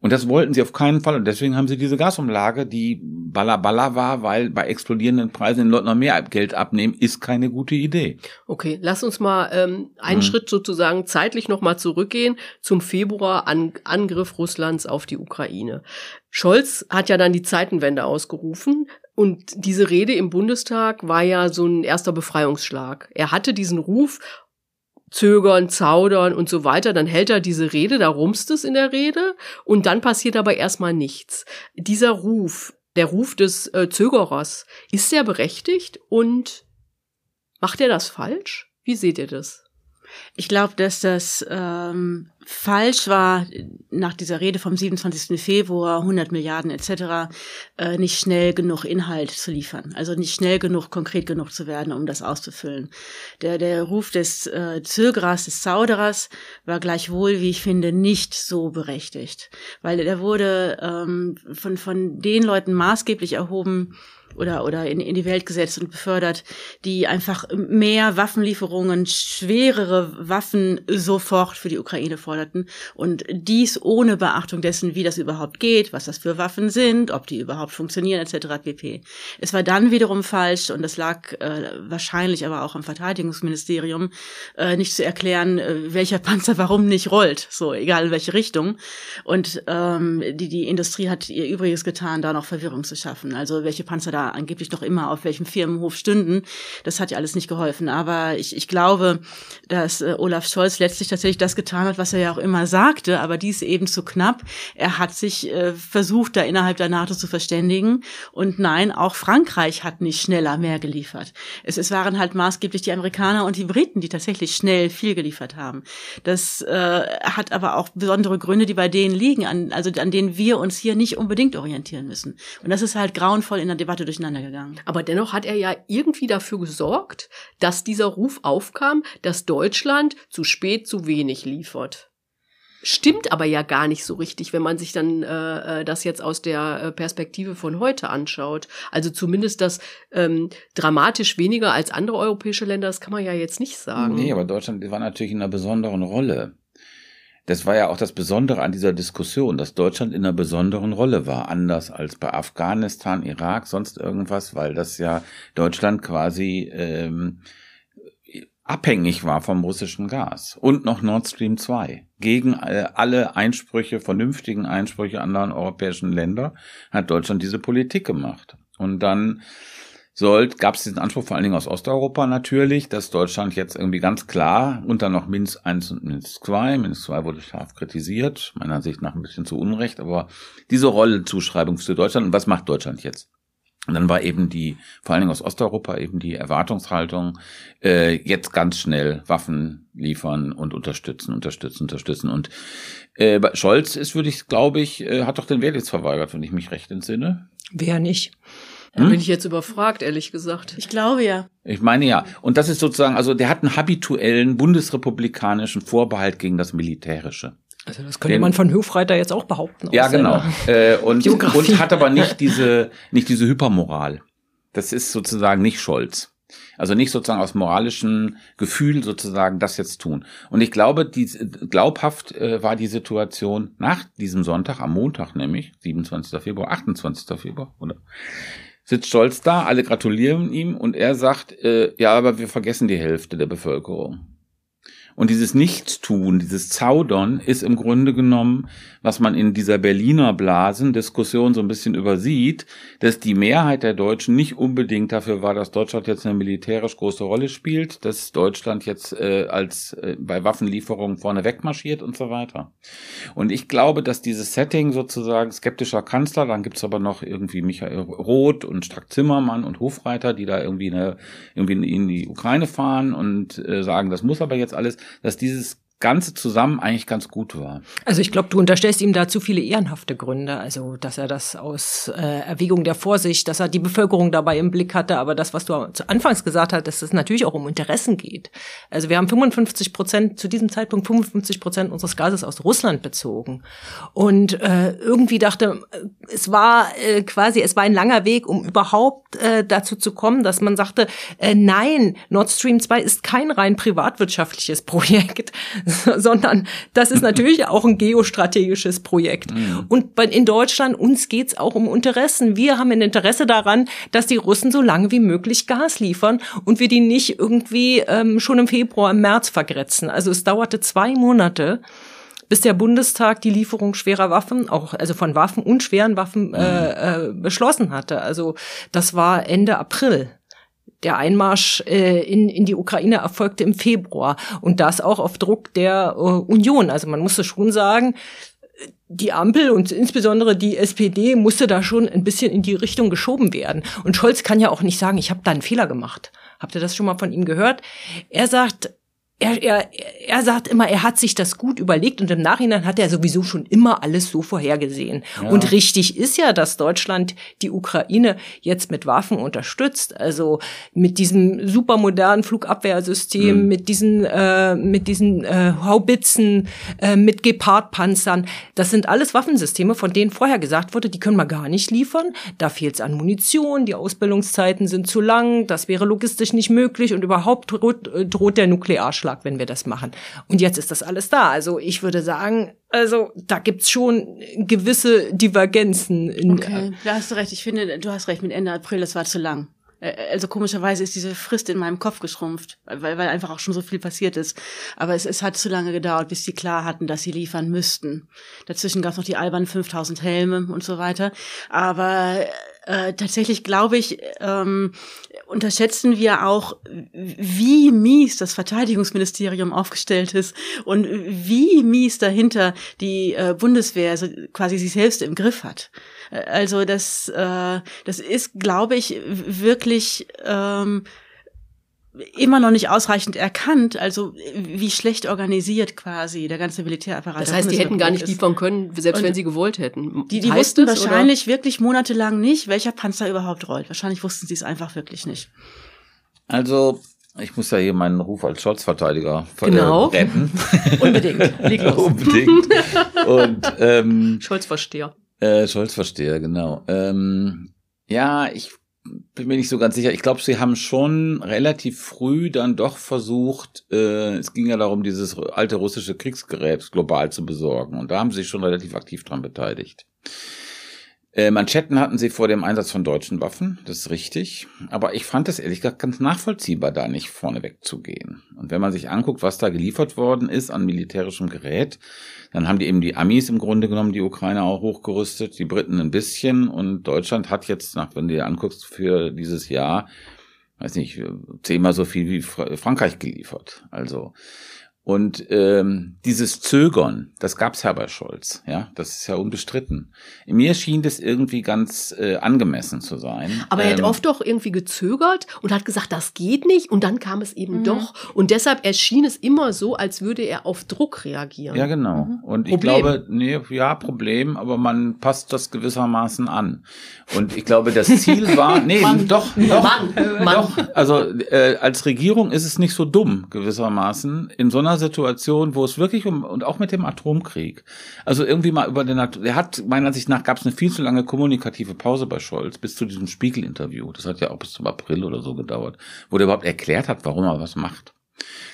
[SPEAKER 9] Und das wollten sie auf keinen Fall. Und deswegen haben sie diese Gasumlage, die balla war, weil bei explodierenden Preisen den Leuten noch mehr Geld abnehmen, ist keine gute Idee.
[SPEAKER 6] Okay, lass uns mal ähm, einen mhm. Schritt sozusagen zeitlich nochmal zurückgehen zum Februar an Angriff Russlands auf die Ukraine. Scholz hat ja dann die Zeitenwende ausgerufen. Und diese Rede im Bundestag war ja so ein erster Befreiungsschlag. Er hatte diesen Ruf, zögern, zaudern und so weiter, dann hält er diese Rede, da rumst es in der Rede und dann passiert aber erstmal nichts. Dieser Ruf, der Ruf des äh, Zögerers, ist der berechtigt und macht er das falsch? Wie seht ihr das?
[SPEAKER 8] Ich glaube, dass das ähm, falsch war, nach dieser Rede vom 27. Februar, 100 Milliarden etc., äh, nicht schnell genug Inhalt zu liefern. Also nicht schnell genug, konkret genug zu werden, um das auszufüllen. Der, der Ruf des äh, Zögerers, des Zauderers war gleichwohl, wie ich finde, nicht so berechtigt. Weil der wurde ähm, von, von den Leuten maßgeblich erhoben, oder, oder in, in die Welt gesetzt und befördert, die einfach mehr Waffenlieferungen, schwerere Waffen sofort für die Ukraine forderten. Und dies ohne Beachtung dessen, wie das überhaupt geht, was das für Waffen sind, ob die überhaupt funktionieren, etc. pp. Es war dann wiederum falsch, und das lag äh, wahrscheinlich aber auch am Verteidigungsministerium, äh, nicht zu erklären, äh, welcher Panzer warum nicht rollt, so egal in welche Richtung. Und ähm, die, die Industrie hat ihr Übriges getan, da noch Verwirrung zu schaffen. Also welche Panzer da angeblich noch immer auf welchem Firmenhof stünden. Das hat ja alles nicht geholfen. Aber ich, ich glaube, dass äh, Olaf Scholz letztlich tatsächlich das getan hat, was er ja auch immer sagte, aber dies eben zu knapp. Er hat sich äh, versucht, da innerhalb der NATO zu verständigen. Und nein, auch Frankreich hat nicht schneller mehr geliefert. Es, es waren halt maßgeblich die Amerikaner und die Briten, die tatsächlich schnell viel geliefert haben. Das äh, hat aber auch besondere Gründe, die bei denen liegen, an, also an denen wir uns hier nicht unbedingt orientieren müssen. Und das ist halt grauenvoll in der Debatte durcheinander gegangen.
[SPEAKER 6] Aber dennoch hat er ja irgendwie dafür gesorgt, dass dieser Ruf aufkam, dass Deutschland zu spät zu wenig liefert. Stimmt aber ja gar nicht so richtig, wenn man sich dann äh, äh das jetzt aus der äh, Perspektive von heute anschaut. Also zumindest das ähm, dramatisch weniger als andere europäische Länder, das kann man ja jetzt nicht sagen.
[SPEAKER 9] Nee, aber Deutschland war natürlich in einer besonderen Rolle. Das war ja auch das Besondere an dieser Diskussion, dass Deutschland in einer besonderen Rolle war, anders als bei Afghanistan, Irak, sonst irgendwas, weil das ja Deutschland quasi ähm, abhängig war vom russischen Gas und noch Nord Stream 2. Gegen äh, alle Einsprüche, vernünftigen Einsprüche anderer europäischen Länder hat Deutschland diese Politik gemacht. Und dann sollt, gab es diesen Anspruch vor allen Dingen aus Osteuropa natürlich, dass Deutschland jetzt irgendwie ganz klar unter noch Minsk 1 und Minsk 2, Minsk 2 wurde scharf kritisiert, meiner Ansicht nach ein bisschen zu Unrecht, aber diese Rollenzuschreibung für Deutschland und was macht Deutschland jetzt? Und dann war eben die, vor allen Dingen aus Osteuropa, eben die Erwartungshaltung, äh, jetzt ganz schnell Waffen liefern und unterstützen, unterstützen, unterstützen. Und äh, Scholz ist, würde ich, glaube ich, äh, hat doch den Wehrdienst verweigert, wenn ich mich recht entsinne.
[SPEAKER 7] Wer nicht?
[SPEAKER 6] Da bin ich jetzt überfragt, ehrlich gesagt.
[SPEAKER 8] Ich glaube ja.
[SPEAKER 9] Ich meine ja. Und das ist sozusagen, also der hat einen habituellen bundesrepublikanischen Vorbehalt gegen das Militärische.
[SPEAKER 7] Also das könnte Den, man von Hofreiter jetzt auch behaupten.
[SPEAKER 9] Ja, genau. [LAUGHS] Äh, und, und hat aber nicht diese, nicht diese Hypermoral. Das ist sozusagen nicht Scholz. Also nicht sozusagen aus moralischem Gefühl sozusagen das jetzt tun. Und ich glaube, die, glaubhaft äh, war die Situation nach diesem Sonntag, am Montag nämlich, 27. Februar, 28. Februar, oder? Sitzt Scholz da, alle gratulieren ihm und er sagt, äh, ja, aber wir vergessen die Hälfte der Bevölkerung. Und dieses Nichtstun, dieses Zaudern ist im Grunde genommen, was man in dieser Berliner Blasendiskussion so ein bisschen übersieht, dass die Mehrheit der Deutschen nicht unbedingt dafür war, dass Deutschland jetzt eine militärisch große Rolle spielt, dass Deutschland jetzt äh, als äh, bei Waffenlieferungen vorne wegmarschiert und so weiter. Und ich glaube, dass dieses Setting sozusagen skeptischer Kanzler, dann gibt's aber noch irgendwie Michael Roth und Strack Zimmermann und Hofreiter, die da irgendwie, eine, irgendwie in die Ukraine fahren und äh, sagen, das muss aber jetzt alles, dass dieses Ganze zusammen eigentlich ganz gut war.
[SPEAKER 7] Also ich glaube, du unterstellst ihm da zu viele ehrenhafte Gründe. Also, dass er das aus äh, Erwägung der Vorsicht, dass er die Bevölkerung dabei im Blick hatte. Aber das, was du zu Anfangs gesagt hast, dass es natürlich auch um Interessen geht. Also wir haben 55 Prozent, zu diesem Zeitpunkt 55 Prozent unseres Gases aus Russland bezogen. Und äh, irgendwie dachte, es war äh, quasi, es war ein langer Weg, um überhaupt äh, dazu zu kommen, dass man sagte, äh, nein, Nord Stream 2 ist kein rein privatwirtschaftliches [LAUGHS] Projekt, [LAUGHS] sondern das ist natürlich auch ein geostrategisches Projekt. Mhm. Und in Deutschland, uns geht's auch um Interessen. Wir haben ein Interesse daran, dass die Russen so lange wie möglich Gas liefern und wir die nicht irgendwie ähm, schon im Februar, im März vergrätzen. Also es dauerte zwei Monate, bis der Bundestag die Lieferung schwerer Waffen, auch also von Waffen und schweren Waffen äh, äh, beschlossen hatte. Also das war Ende April der Einmarsch äh, in, in die Ukraine erfolgte im Februar und das auch auf Druck der äh, Union. Also man musste schon sagen, die Ampel und insbesondere die SPD musste da schon ein bisschen in die Richtung geschoben werden. Und Scholz kann ja auch nicht sagen, ich habe da einen Fehler gemacht. Habt ihr das schon mal von ihm gehört? Er sagt, er, er, er sagt immer, er hat sich das gut überlegt und im Nachhinein hat er sowieso schon immer alles so vorhergesehen. Ja. Und richtig ist ja, dass Deutschland die Ukraine jetzt mit Waffen unterstützt, also mit diesem supermodernen Flugabwehrsystem, mhm. mit diesen äh, mit diesen äh, Haubitzen, äh, mit Gepard-Panzern. Das sind alles Waffensysteme, von denen vorher gesagt wurde, die können wir gar nicht liefern. Da fehlt es an Munition, die Ausbildungszeiten sind zu lang, das wäre logistisch nicht möglich und überhaupt droht, äh, droht der Nuklearschlag Ausschlag, wenn wir das machen. Und jetzt ist das alles da. Also ich würde sagen, also da gibt's schon gewisse Divergenzen. In,
[SPEAKER 8] okay, da hast du recht. Ich finde, du hast recht mit Ende April, das war zu lang. Äh, also komischerweise ist diese Frist in meinem Kopf geschrumpft, weil, weil einfach auch schon so viel passiert ist. Aber es, es hat zu lange gedauert, bis sie klar hatten, dass sie liefern müssten. Dazwischen gab es noch die albernen 5000 Helme und so weiter. Aber äh, tatsächlich glaube ich, ähm, unterschätzen wir auch, wie mies das Verteidigungsministerium aufgestellt ist und wie mies dahinter die äh, Bundeswehr also quasi sich selbst im Griff hat. Also das, äh, das ist, glaube ich, wirklich ähm, immer noch nicht ausreichend erkannt, also wie schlecht organisiert quasi der ganze Militärapparat.
[SPEAKER 6] Das heißt, die hätten gar nicht ist. liefern können, selbst Und wenn sie gewollt hätten.
[SPEAKER 8] Die, die wussten das, wahrscheinlich oder? wirklich monatelang nicht, welcher Panzer überhaupt rollt. Wahrscheinlich wussten sie es einfach wirklich nicht.
[SPEAKER 9] Also ich muss ja hier meinen Ruf als Scholz-Verteidiger genau. retten. [LAUGHS]
[SPEAKER 6] Unbedingt. Leg los.
[SPEAKER 9] Unbedingt. Und ähm,
[SPEAKER 6] Scholz-Versteher.
[SPEAKER 9] Äh, Scholz-Versteher, genau. Ähm, ja, ich bin mir nicht so ganz sicher. Ich glaube, sie haben schon relativ früh dann doch versucht, äh, es ging ja darum, dieses alte russische Kriegsgerät global zu besorgen. Und da haben sie sich schon relativ aktiv dran beteiligt. Äh, Manschetten hatten sie vor dem Einsatz von deutschen Waffen, das ist richtig. Aber ich fand es ehrlich gesagt ganz nachvollziehbar, da nicht vorneweg zu gehen. Und wenn man sich anguckt, was da geliefert worden ist an militärischem Gerät, dann haben die eben die Amis im Grunde genommen die Ukraine auch hochgerüstet, die Briten ein bisschen und Deutschland hat jetzt, nach, wenn du dir anguckst, für dieses Jahr, weiß nicht, zehnmal so viel wie Frankreich geliefert. Also, Und ähm, dieses Zögern, das gab's ja bei Scholz, ja, das ist ja unbestritten. Mir schien das irgendwie ganz äh, angemessen zu sein.
[SPEAKER 6] Aber er hat
[SPEAKER 9] Ähm,
[SPEAKER 6] oft doch irgendwie gezögert und hat gesagt, das geht nicht und dann kam es eben doch. Und deshalb erschien es immer so, als würde er auf Druck reagieren.
[SPEAKER 9] Ja, genau. Und ich
[SPEAKER 6] Problem.
[SPEAKER 9] glaube, nee, ja, Problem, aber man passt das gewissermaßen an. Und ich glaube, das Ziel war, [LAUGHS] nee, doch, doch,
[SPEAKER 6] Mann, Mann.
[SPEAKER 9] doch. Also äh, als Regierung ist es nicht so dumm gewissermaßen in so einer Situation, wo es wirklich um und auch mit dem Atomkrieg, also irgendwie mal über den, At- der hat meiner Ansicht nach gab es eine viel zu lange kommunikative Pause bei Scholz bis zu diesem Spiegel-Interview. Das hat ja auch bis zum April oder so gedauert, wo der überhaupt erklärt hat, warum er was macht.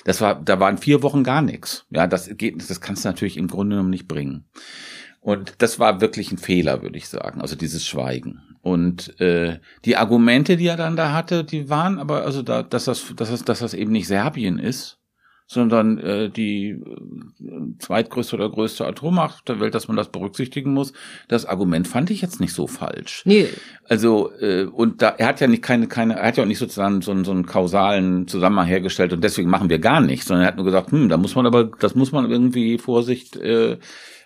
[SPEAKER 9] Das war, da waren vier Wochen gar nichts. Ja, das geht, das kannst du natürlich im Grunde genommen nicht bringen. Und das war wirklich ein Fehler, würde ich sagen. Also dieses Schweigen. Und äh, die Argumente, die er dann da hatte, die waren aber, also da, dass das, dass das, dass das eben nicht Serbien ist, sondern äh, die äh, zweitgrößte oder größte Atommacht der Welt, dass man das berücksichtigen muss. Das Argument fand ich jetzt nicht so falsch.
[SPEAKER 7] Nee,
[SPEAKER 9] Also äh, und da er hat ja nicht keine keine er hat ja auch nicht sozusagen so, einen so einen kausalen Zusammenhang hergestellt und deswegen machen wir gar nichts, sondern er hat nur gesagt, hm, da muss man aber das muss man irgendwie Vorsicht äh,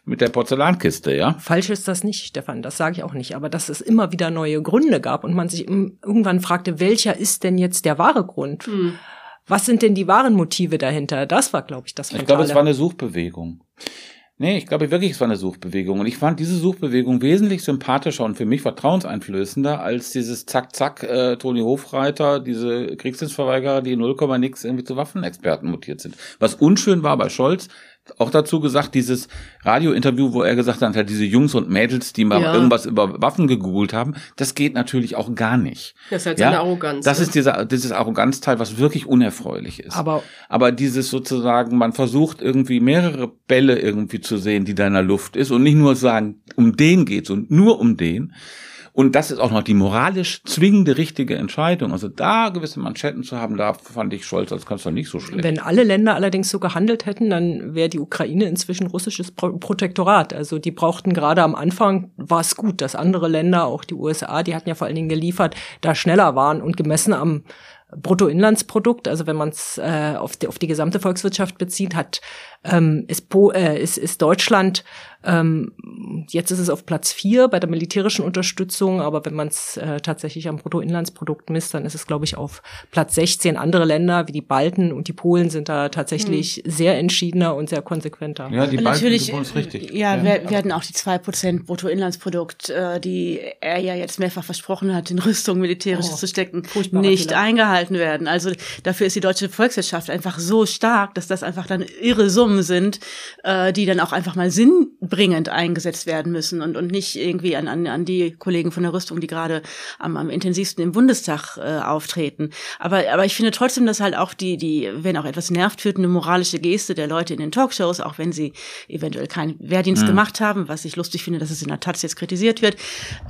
[SPEAKER 9] mit der Porzellankiste, ja?
[SPEAKER 7] falsch ist das nicht, Stefan, das sage ich auch nicht. Aber dass es immer wieder neue Gründe gab und man sich irgendwann fragte, welcher ist denn jetzt der wahre Grund?
[SPEAKER 6] Hm.
[SPEAKER 7] Was sind denn die wahren Motive dahinter? Das war, glaube ich, das
[SPEAKER 9] Ich
[SPEAKER 7] Fatale.
[SPEAKER 9] glaube, es war eine Suchbewegung. Nee, ich glaube wirklich, es war eine Suchbewegung. Und ich fand diese Suchbewegung wesentlich sympathischer und für mich vertrauenseinflößender als dieses Zack-Zack, äh, Toni Hofreiter, diese Kriegsdienstverweigerer, die 0, nix irgendwie zu Waffenexperten mutiert sind. Was unschön war bei Scholz, auch dazu gesagt, dieses Radiointerview, wo er gesagt hat, halt diese Jungs und Mädels, die mal
[SPEAKER 6] Ja.
[SPEAKER 9] irgendwas über Waffen gegoogelt haben, das geht natürlich auch gar nicht.
[SPEAKER 6] Das ist halt seine Arroganz,
[SPEAKER 9] Das
[SPEAKER 6] ne?
[SPEAKER 9] ist dieser, dieses Arroganzteil, was wirklich unerfreulich ist.
[SPEAKER 7] Aber
[SPEAKER 9] Aber dieses sozusagen, man versucht irgendwie mehrere Bälle irgendwie zu sehen, die da in der Luft ist und nicht nur sagen, um den geht's und nur um den. Und das ist auch noch die moralisch zwingende richtige Entscheidung. Also da gewisse Manschetten zu haben, da fand ich Scholz als Kanzler nicht so schlecht.
[SPEAKER 7] Wenn alle Länder allerdings so gehandelt hätten, dann wäre die Ukraine inzwischen russisches Pro Protektorat. Also die brauchten gerade am Anfang, war es gut, dass andere Länder, auch die USA, die hatten ja vor allen Dingen geliefert, da schneller waren und gemessen am Bruttoinlandsprodukt, also wenn man es äh, auf, die, auf die gesamte Volkswirtschaft bezieht, hat ähm, ist, po, äh, ist, ist Deutschland ähm, jetzt ist es auf Platz vier bei der militärischen Unterstützung, aber wenn man es äh, tatsächlich am Bruttoinlandsprodukt misst, dann ist es, glaube ich, auf Platz 16. Andere Länder wie die Balten und die Polen sind da tatsächlich sehr entschiedener und sehr konsequenter.
[SPEAKER 9] ja, die
[SPEAKER 8] Und
[SPEAKER 9] beiden
[SPEAKER 8] natürlich,
[SPEAKER 9] die ist richtig.
[SPEAKER 8] ja, Wir, wir hatten auch die 2% Bruttoinlandsprodukt, äh, die er ja jetzt mehrfach versprochen hat, in Rüstung militärisches
[SPEAKER 7] Oh,
[SPEAKER 8] zu stecken, nicht
[SPEAKER 7] Fehler.
[SPEAKER 8] eingehalten werden. Also dafür ist die deutsche Volkswirtschaft einfach so stark, dass das einfach dann irre Summen sind, äh, die dann auch einfach mal sinnbringend eingesetzt werden müssen und, und nicht irgendwie an, an, an die Kollegen von der Rüstung, die gerade am, am intensivsten im Bundestag äh, auftreten. Aber, aber ich finde trotzdem, dass halt auch die, die, wenn auch etwas nervt, führt eine moralische Geste der Leute in den Talkshows, auch wenn sie eventuell keinen Wehrdienst gemacht haben, was ich lustig finde, dass es in der Taz jetzt kritisiert wird.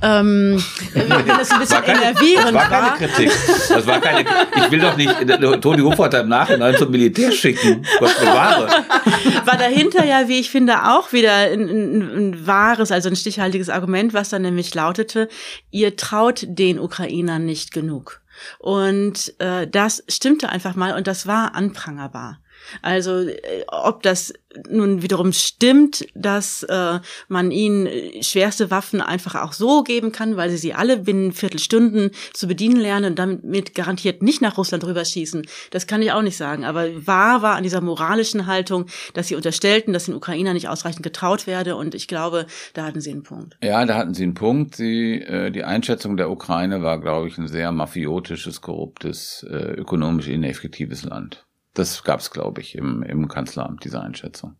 [SPEAKER 8] Ähm, [LAUGHS] wenn das ein bisschen
[SPEAKER 9] war keine, das war
[SPEAKER 8] war.
[SPEAKER 9] keine Kritik. Das war keine, ich will doch nicht Toni Hofreiter im Nachhinein zum Militär schicken. Gott bewahre. [LAUGHS]
[SPEAKER 8] war dahinter ja, wie ich finde, auch wieder ein, ein, ein wahres, also ein stichhaltiges Argument, was dann nämlich lautete, ihr traut den Ukrainern nicht genug. Und äh, das stimmte einfach mal und das war anprangerbar. Also äh, ob das nun wiederum stimmt, dass äh, man ihnen äh, schwerste Waffen einfach auch so geben kann, weil sie sie alle binnen Viertelstunden zu bedienen lernen und damit garantiert nicht nach Russland rüberschießen. Das kann ich auch nicht sagen. Aber wahr war an dieser moralischen Haltung, dass sie unterstellten, dass den Ukrainern nicht ausreichend getraut werde. Und ich glaube, da hatten sie einen Punkt.
[SPEAKER 9] Ja, da hatten Sie einen Punkt. Sie, äh, die Einschätzung der Ukraine war, glaube ich, ein sehr mafiotisches, korruptes, äh, ökonomisch ineffektives Land. Das gab es, glaube ich, im, im Kanzleramt, diese Einschätzung.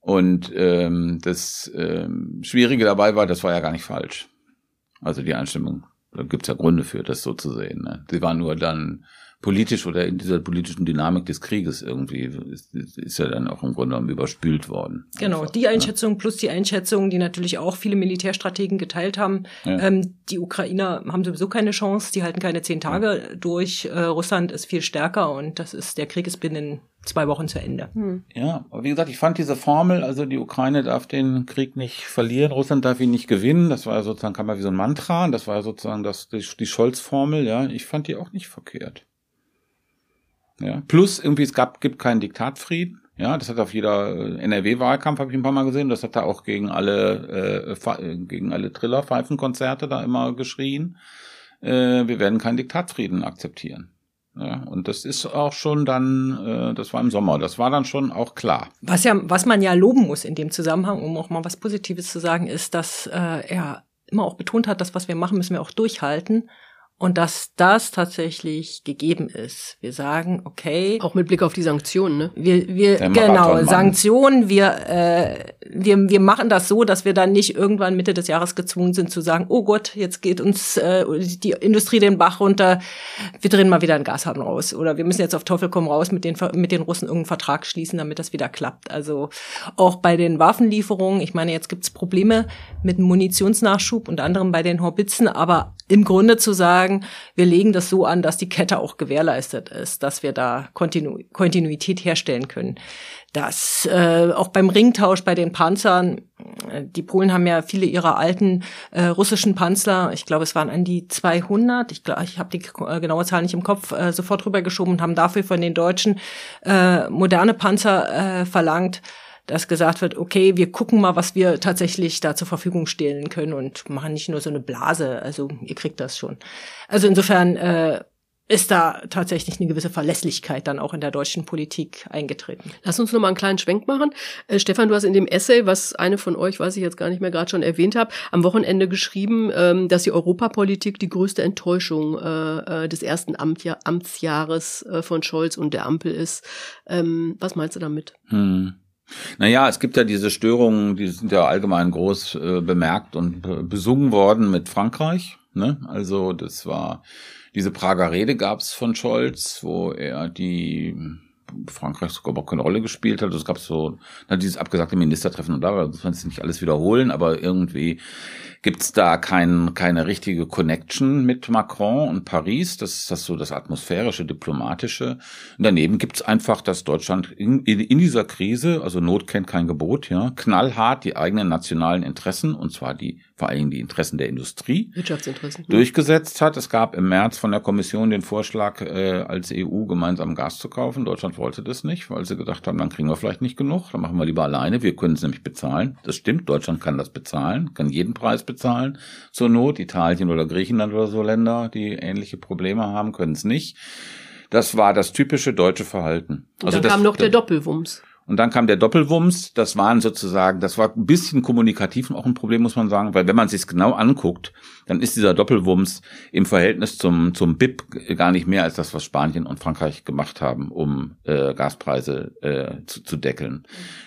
[SPEAKER 9] Und ähm, das ähm, Schwierige dabei war, das war ja gar nicht falsch. Also die Einstimmung, da gibt's ja Gründe für, das so zu sehen. Ne? Sie war nur dann politisch oder in dieser politischen Dynamik des Krieges irgendwie, ist, ist ja dann auch im Grunde genommen überspült worden.
[SPEAKER 7] Genau,
[SPEAKER 9] Einfach,
[SPEAKER 7] die Einschätzung plus die Einschätzung, die natürlich auch viele Militärstrategen geteilt haben.
[SPEAKER 9] Ja.
[SPEAKER 7] Ähm, die Ukrainer haben sowieso keine Chance, die halten keine zehn Tage durch. Äh, Russland ist viel stärker und das ist, der Krieg ist binnen zwei Wochen zu Ende.
[SPEAKER 9] Ja, aber wie gesagt, ich fand diese Formel, also die Ukraine darf den Krieg nicht verlieren, Russland darf ihn nicht gewinnen, das war ja sozusagen, kam ja wie so ein Mantra, das war ja sozusagen das, die, die Scholz-Formel, ja, ich fand die auch nicht verkehrt. Ja, plus irgendwie, es gab, gibt keinen Diktatfrieden, Ja, das hat auf jeder äh, NRW-Wahlkampf habe ich ein paar Mal gesehen. Das hat er auch gegen alle äh, gegen alle Trillerpfeifenkonzerte da immer geschrien. Äh, wir werden keinen Diktatfrieden akzeptieren. Ja, und das ist auch schon dann, äh, das war im Sommer, das war dann schon auch klar.
[SPEAKER 7] Was ja, was man ja loben muss in dem Zusammenhang, um auch mal was Positives zu sagen, ist, dass äh, er immer auch betont hat, dass was wir machen, müssen wir auch durchhalten und dass das tatsächlich gegeben ist. Wir sagen, okay.
[SPEAKER 6] Auch mit Blick auf die Sanktionen, ne?
[SPEAKER 7] Wir, wir genau, Sanktionen, wir, äh, wir, wir machen das so, dass wir dann nicht irgendwann Mitte des Jahres gezwungen sind zu sagen, oh Gott, jetzt geht uns äh, die Industrie den Bach runter, wir drehen mal wieder einen Gashahn raus. Oder wir müssen jetzt auf Teufel komm raus mit den, mit den Russen irgendeinen Vertrag schließen, damit das wieder klappt. Also auch bei den Waffenlieferungen, ich meine, jetzt gibt's Probleme mit Munitionsnachschub und anderem bei den Horbitzen, aber im Grunde zu sagen, wir legen das so an, dass die Kette auch gewährleistet ist, dass wir da Kontinu Kontinuität herstellen können. Das äh, auch beim Ringtausch bei den Panzern, äh, die Polen haben ja viele ihrer alten äh, russischen Panzer, ich glaube es waren an die 200, ich glaube ich habe die äh, genaue Zahl nicht im Kopf, äh, sofort rübergeschoben und haben dafür von den Deutschen äh, moderne Panzer äh, verlangt dass gesagt wird, okay, wir gucken mal, was wir tatsächlich da zur Verfügung stellen können und machen nicht nur so eine Blase. Also ihr kriegt das schon. Also insofern äh, ist da tatsächlich eine gewisse Verlässlichkeit dann auch in der deutschen Politik eingetreten.
[SPEAKER 6] Lass uns noch mal einen kleinen Schwenk machen. Äh, Stefan, du hast in dem Essay, was eine von euch, weiß ich jetzt gar nicht mehr, gerade schon erwähnt habe, am Wochenende geschrieben, ähm, dass die Europapolitik die größte Enttäuschung äh, äh des ersten Amtja Amtsjahres äh, von Scholz und der Ampel ist. Ähm, was meinst du damit?
[SPEAKER 9] Hm. Naja, es gibt ja diese Störungen, die sind ja allgemein groß äh, bemerkt und besungen worden mit Frankreich. Ne? Also das war diese Prager Rede gab's von Scholz, wo er die Frankreich sogar überhaupt keine Rolle gespielt hat. Es gab so na, dieses abgesagte Ministertreffen und da, das man jetzt nicht alles wiederholen, aber irgendwie gibt's da kein, keine richtige Connection mit Macron und Paris. Das ist das so das atmosphärische, diplomatische. Und daneben gibt's einfach, dass Deutschland in, in, in dieser Krise, also Not kennt kein Gebot, ja, knallhart die eigenen nationalen Interessen, und zwar die vor allem die Interessen der Industrie
[SPEAKER 6] Wirtschaftsinteressen.
[SPEAKER 9] durchgesetzt hat. Es gab im März von der Kommission den Vorschlag, äh, als EU gemeinsam Gas zu kaufen. Deutschland wollte das nicht, weil sie gedacht haben, dann kriegen wir vielleicht nicht genug, dann machen wir lieber alleine. Wir können es nämlich bezahlen. Das stimmt, Deutschland kann das bezahlen, kann jeden Preis bezahlen zur Not. Italien oder Griechenland oder so Länder, die ähnliche Probleme haben, können es nicht. Das war das typische deutsche Verhalten.
[SPEAKER 6] Und also dann das, kam noch der Doppelwumms.
[SPEAKER 9] Und dann kam der Doppelwumms. Das waren sozusagen, das war ein bisschen kommunikativ auch ein Problem, muss man sagen, weil wenn man sich genau anguckt, dann ist dieser Doppelwumms im Verhältnis zum, zum BIP gar nicht mehr als das, was Spanien und Frankreich gemacht haben, um äh, Gaspreise äh, zu, zu deckeln.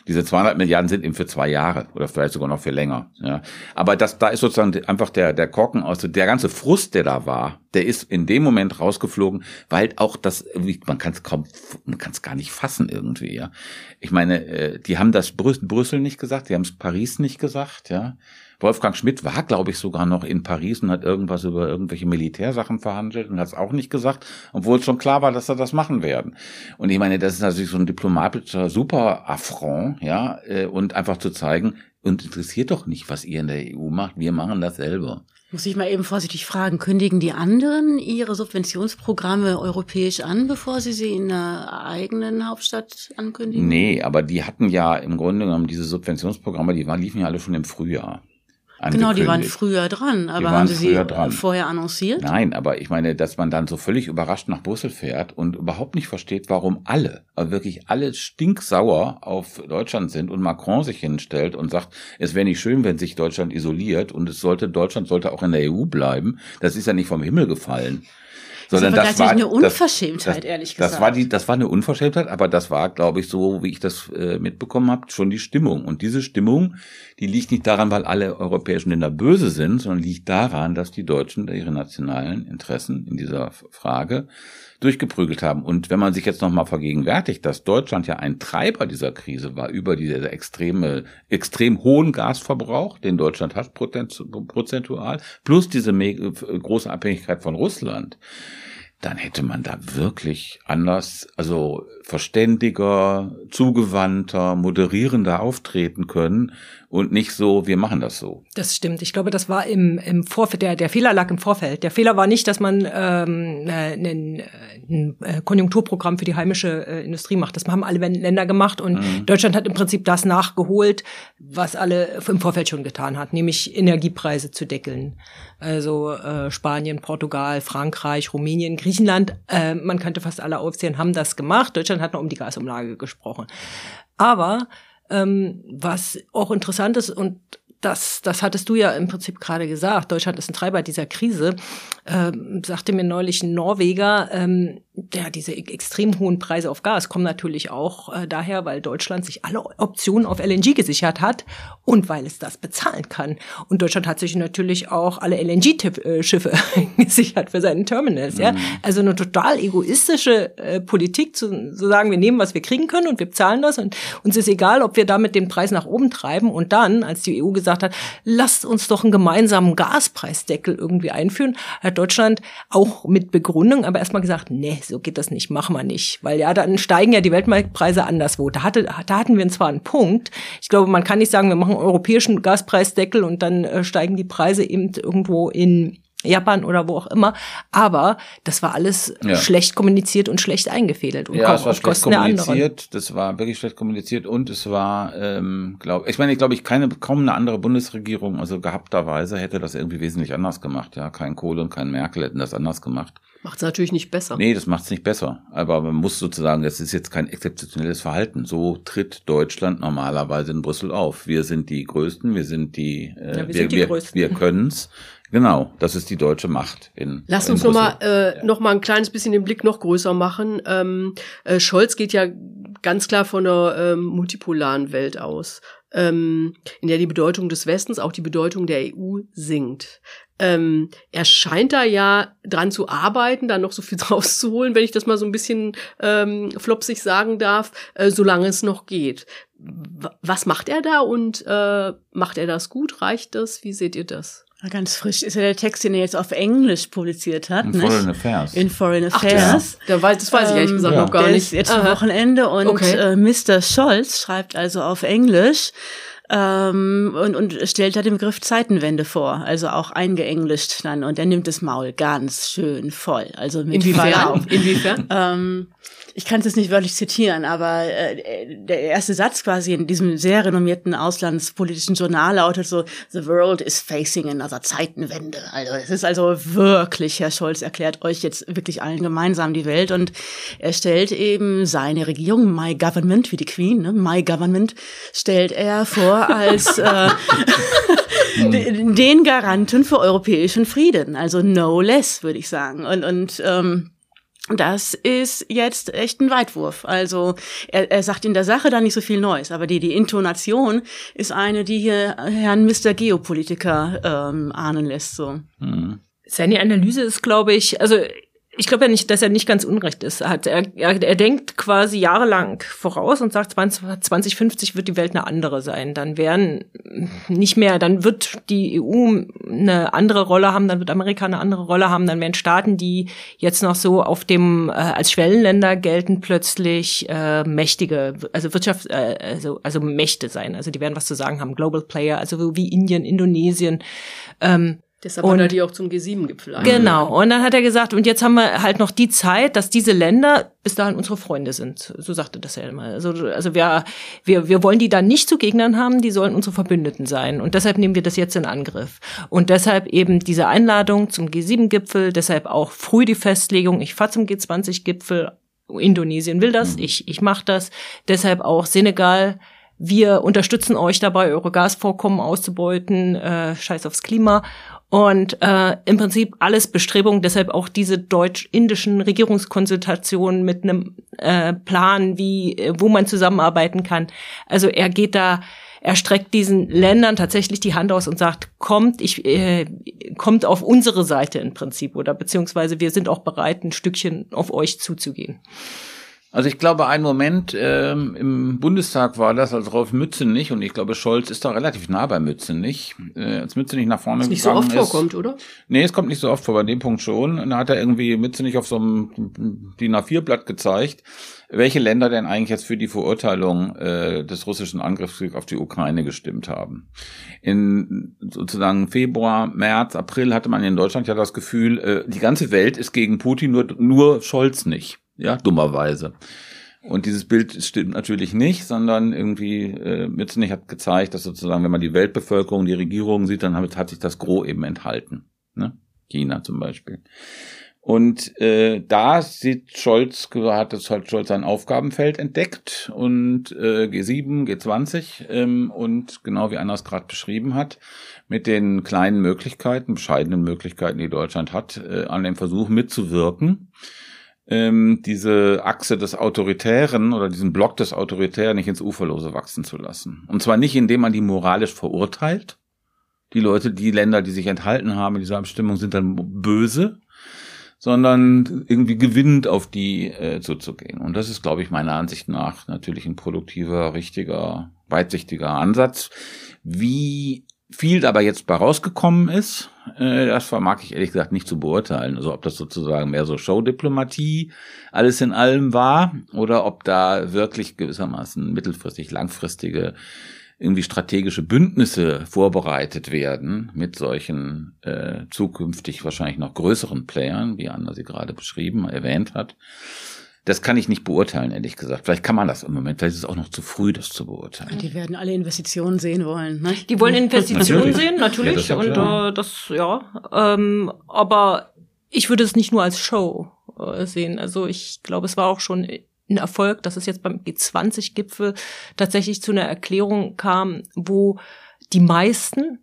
[SPEAKER 9] Diese 200 Milliarden sind eben für zwei Jahre oder vielleicht sogar noch für länger. Ja. Aber das, da ist sozusagen einfach der, der Korken aus, der ganze Frust, der da war, der ist in dem Moment rausgeflogen, weil auch das, man kann es kaum, man kann es gar nicht fassen irgendwie. Ja. Ich meine, äh, die haben das Brüssel nicht gesagt, die haben es Paris nicht gesagt, ja. Wolfgang Schmidt war, glaube ich, sogar noch in Paris und hat irgendwas über irgendwelche Militärsachen verhandelt und hat es auch nicht gesagt, obwohl es schon klar war, dass er das machen werden. Und ich meine, das ist natürlich so ein diplomatischer super Affront, ja, äh, und einfach zu zeigen, und interessiert doch nicht, was ihr in der EU macht, wir machen das selber.
[SPEAKER 8] Muss ich mal eben vorsichtig fragen, kündigen die anderen ihre Subventionsprogramme europäisch an, bevor sie sie in der eigenen Hauptstadt ankündigen?
[SPEAKER 9] Nee, aber die hatten ja im Grunde genommen diese Subventionsprogramme, die waren, liefen ja alle schon im Frühjahr.
[SPEAKER 8] Genau, die waren früher dran, aber haben Sie sie dran. vorher annonciert?
[SPEAKER 9] Nein, aber ich meine, dass man dann so völlig überrascht nach Brüssel fährt und überhaupt nicht versteht, warum alle, aber wirklich alle stinksauer auf Deutschland sind und Macron sich hinstellt und sagt, es wäre nicht schön, wenn sich Deutschland isoliert und es sollte, Deutschland sollte auch in der EU bleiben. Das ist ja nicht vom Himmel gefallen. Sondern das, das war
[SPEAKER 8] eine Unverschämtheit,
[SPEAKER 9] das,
[SPEAKER 8] ehrlich gesagt.
[SPEAKER 9] Das war die, das war eine Unverschämtheit, aber das war, glaube ich, so, wie ich das äh, mitbekommen habe, schon die Stimmung. Und diese Stimmung, die liegt nicht daran, weil alle europäischen Länder böse sind, sondern liegt daran, dass die Deutschen ihre nationalen Interessen in dieser Frage durchgeprügelt haben. Und wenn man sich jetzt nochmal vergegenwärtigt, dass Deutschland ja ein Treiber dieser Krise war, über diese extreme, extrem hohen Gasverbrauch, den Deutschland hat prozentual, plus diese große Abhängigkeit von Russland, dann hätte man da wirklich anders, also verständiger, zugewandter, moderierender auftreten können und nicht so, wir machen das so.
[SPEAKER 7] Das stimmt. Ich glaube, das war im, im Vorfeld, der, der Fehler lag im Vorfeld. Der Fehler war nicht, dass man ähm, äh, ein, ein äh, Konjunkturprogramm für die heimische äh, Industrie macht. Das haben alle Länder gemacht und mhm. Deutschland hat im Prinzip das nachgeholt, was alle im Vorfeld schon getan hat, nämlich Energiepreise zu deckeln. Also äh, Spanien, Portugal, Frankreich, Rumänien, Griechenland, äh, man könnte fast alle aufzählen, haben das gemacht. Deutschland hat noch um die Gasumlage gesprochen. Aber ähm, was auch interessant ist und das, das hattest du ja im Prinzip gerade gesagt. Deutschland ist ein Treiber dieser Krise. Ähm, sagte mir neulich ein Norweger, ähm, ja, diese extrem hohen Preise auf Gas kommen natürlich auch äh, daher, weil Deutschland sich alle Optionen auf LNG gesichert hat und weil es das bezahlen kann. Und Deutschland hat sich natürlich auch alle LNG-Schiffe [LAUGHS] gesichert für seine Terminals. Mhm. Ja? Also eine total egoistische äh, Politik, zu, zu sagen, wir nehmen, was wir kriegen können und wir bezahlen das und uns ist egal, ob wir damit den Preis nach oben treiben. Und dann, als die EU gesagt hat, lasst uns doch einen gemeinsamen Gaspreisdeckel irgendwie einführen, hat Deutschland auch mit Begründung aber erstmal gesagt, nee, so geht das nicht, machen wir nicht. Weil ja, dann steigen ja die Weltmarktpreise anderswo. Da, hatte, da hatten wir zwar einen Punkt. Ich glaube, man kann nicht sagen, wir machen einen europäischen Gaspreisdeckel und dann äh, steigen die Preise eben irgendwo in Japan oder wo auch immer. Aber das war alles ja. schlecht kommuniziert und schlecht eingefädelt und
[SPEAKER 9] ja, es war schlecht kommuniziert. Das war wirklich schlecht kommuniziert und es war, ähm, glaube ich, meine, ich glaube, ich keine kaum eine andere Bundesregierung, also gehabterweise hätte das irgendwie wesentlich anders gemacht. Ja, kein Kohl und kein Merkel hätten das anders gemacht.
[SPEAKER 6] Macht es natürlich nicht besser.
[SPEAKER 9] Nee, das macht es nicht besser. Aber man muss sozusagen, das ist jetzt kein exzeptionelles Verhalten. So tritt Deutschland normalerweise in Brüssel auf. Wir sind die Größten, wir sind die, äh, ja, wir, wir, wir, wir können's. Genau, das ist die deutsche Macht. In,
[SPEAKER 6] Lass uns nochmal äh, ja. noch mal ein kleines bisschen den Blick noch größer machen. Ähm, äh, Scholz geht ja ganz klar von einer ähm, multipolaren Welt aus, ähm, in der die Bedeutung des Westens, auch die Bedeutung der EU sinkt. Ähm, er scheint da ja dran zu arbeiten, da noch so viel [LAUGHS] rauszuholen, wenn ich das mal so ein bisschen ähm, flopsig sagen darf, äh, solange es noch geht. W was macht er da und äh, macht er das gut? Reicht das? Wie seht ihr das?
[SPEAKER 8] Ganz frisch ist ja der Text, den er jetzt auf Englisch publiziert hat.
[SPEAKER 9] In nicht? Foreign Affairs.
[SPEAKER 8] In Foreign Affairs.
[SPEAKER 6] Ach, das, weiß, das weiß ich ehrlich gesagt ähm, noch gar
[SPEAKER 8] der
[SPEAKER 6] nicht.
[SPEAKER 8] Ist jetzt am Wochenende und okay. äh, Mr. Scholz schreibt also auf Englisch ähm, und, und stellt da den Begriff Zeitenwende vor, also auch eingeenglischt dann. Und er nimmt das Maul ganz schön voll. Also mit
[SPEAKER 6] Inwiefern? Inwiefern?
[SPEAKER 8] ähm, ich kann es jetzt nicht wörtlich zitieren, aber äh, der erste Satz quasi in diesem sehr renommierten auslandspolitischen Journal lautet so, The world is facing another Zeitenwende. Also es ist also wirklich, Herr Scholz erklärt euch jetzt wirklich allen gemeinsam die Welt und er stellt eben seine Regierung, My Government, wie die Queen, ne? My Government, stellt er vor als äh, [LAUGHS] den Garanten für europäischen Frieden. Also no less, würde ich sagen. Und, und ähm, das ist jetzt echt ein Weitwurf. Also er, er sagt in der Sache da nicht so viel Neues, aber die, die Intonation ist eine, die hier Herrn Mr. Geopolitiker ähm, ahnen lässt. So.
[SPEAKER 7] Hm. Seine Analyse ist, glaube ich, also ich glaube ja nicht, dass er nicht ganz unrecht ist. Er, hat, er, er denkt quasi jahrelang voraus und sagt, 2050 wird die Welt eine andere sein. Dann werden nicht mehr, dann wird die EU eine andere Rolle haben, dann wird Amerika eine andere Rolle haben, dann werden Staaten, die jetzt noch so auf dem äh, als Schwellenländer gelten, plötzlich äh, mächtige, also Wirtschaft, äh, also, also Mächte sein. Also die werden was zu sagen haben, Global Player, also wie Indien, Indonesien. Ähm,
[SPEAKER 6] Deshalb und, hat er die auch zum G7-Gipfel
[SPEAKER 7] eingeladen. Genau. Und dann hat er gesagt, und jetzt haben wir halt noch die Zeit, dass diese Länder bis dahin unsere Freunde sind. So sagte das ja immer. Also, also wir, wir, wir wollen die dann nicht zu Gegnern haben, die sollen unsere Verbündeten sein. Und deshalb nehmen wir das jetzt in Angriff. Und deshalb eben diese Einladung zum G7-Gipfel, deshalb auch früh die Festlegung, ich fahre zum G20-Gipfel, Indonesien will das, mhm. ich, ich mache das. Deshalb auch Senegal, wir unterstützen euch dabei, eure Gasvorkommen auszubeuten, äh, scheiß aufs Klima. Und äh, im Prinzip alles Bestrebungen, deshalb auch diese deutsch-indischen Regierungskonsultationen mit einem äh, Plan, wie äh, wo man zusammenarbeiten kann. Also er geht da, er streckt diesen Ländern tatsächlich die Hand aus und sagt, kommt, ich äh, kommt auf unsere Seite im Prinzip oder beziehungsweise wir sind auch bereit, ein Stückchen auf euch zuzugehen.
[SPEAKER 9] Also ich glaube, ein Moment ähm, im Bundestag war das, als Rolf Mützenich, und ich glaube, Scholz ist da relativ nah bei Mützenich, äh, als Mützenich nach vorne
[SPEAKER 6] Was nicht so
[SPEAKER 9] gegangen
[SPEAKER 6] oft
[SPEAKER 9] ist.
[SPEAKER 6] vorkommt, oder?
[SPEAKER 9] Nee, es kommt nicht so oft vor, bei dem Punkt schon. Und da hat er irgendwie Mützenich auf so einem DIN A4-Blatt gezeigt, welche Länder denn eigentlich jetzt für die Verurteilung äh, des russischen Angriffskriegs auf die Ukraine gestimmt haben. In sozusagen Februar, März, April hatte man in Deutschland ja das Gefühl, äh, die ganze Welt ist gegen Putin, nur, nur Scholz nicht. Ja, dummerweise. Und dieses Bild stimmt natürlich nicht, sondern irgendwie äh, Mützenich hat gezeigt, dass sozusagen, wenn man die Weltbevölkerung, die Regierung sieht, dann hat, hat sich das Gros eben enthalten. Ne? China zum Beispiel. Und äh, da sieht Scholz, hat das halt Scholz sein Aufgabenfeld entdeckt und äh, G7, G20 ähm, und genau wie Anna es gerade beschrieben hat, mit den kleinen Möglichkeiten, bescheidenen Möglichkeiten, die Deutschland hat, äh, an dem Versuch mitzuwirken, ähm, diese Achse des Autoritären oder diesen Block des Autoritären nicht ins Uferlose wachsen zu lassen. Und zwar nicht, indem man die moralisch verurteilt. Die Leute, die Länder, die sich enthalten haben in dieser Abstimmung, sind dann böse, sondern irgendwie gewinnend auf die äh, zuzugehen. Und das ist, glaube ich, meiner Ansicht nach natürlich ein produktiver, richtiger, weitsichtiger Ansatz. Wie viel dabei jetzt bei rausgekommen ist, äh, das vermag ich ehrlich gesagt nicht zu beurteilen. Also ob das sozusagen mehr so Showdiplomatie alles in allem war oder ob da wirklich gewissermaßen mittelfristig, langfristige irgendwie strategische Bündnisse vorbereitet werden mit solchen äh, zukünftig wahrscheinlich noch größeren Playern, wie Anna sie gerade beschrieben, erwähnt hat. Das kann ich nicht beurteilen, ehrlich gesagt. Vielleicht kann man das im Moment, vielleicht ist es auch noch zu früh, das zu beurteilen.
[SPEAKER 8] Die werden alle Investitionen sehen wollen. Ne?
[SPEAKER 7] Die wollen Investitionen
[SPEAKER 9] Natürlich.
[SPEAKER 7] sehen, natürlich.
[SPEAKER 9] Ja, das ja
[SPEAKER 7] und äh, das, ja. Ähm, aber ich würde es nicht nur als Show äh, sehen. Also ich glaube, es war auch schon ein Erfolg, dass es jetzt beim G20-Gipfel tatsächlich zu einer Erklärung kam, wo die meisten,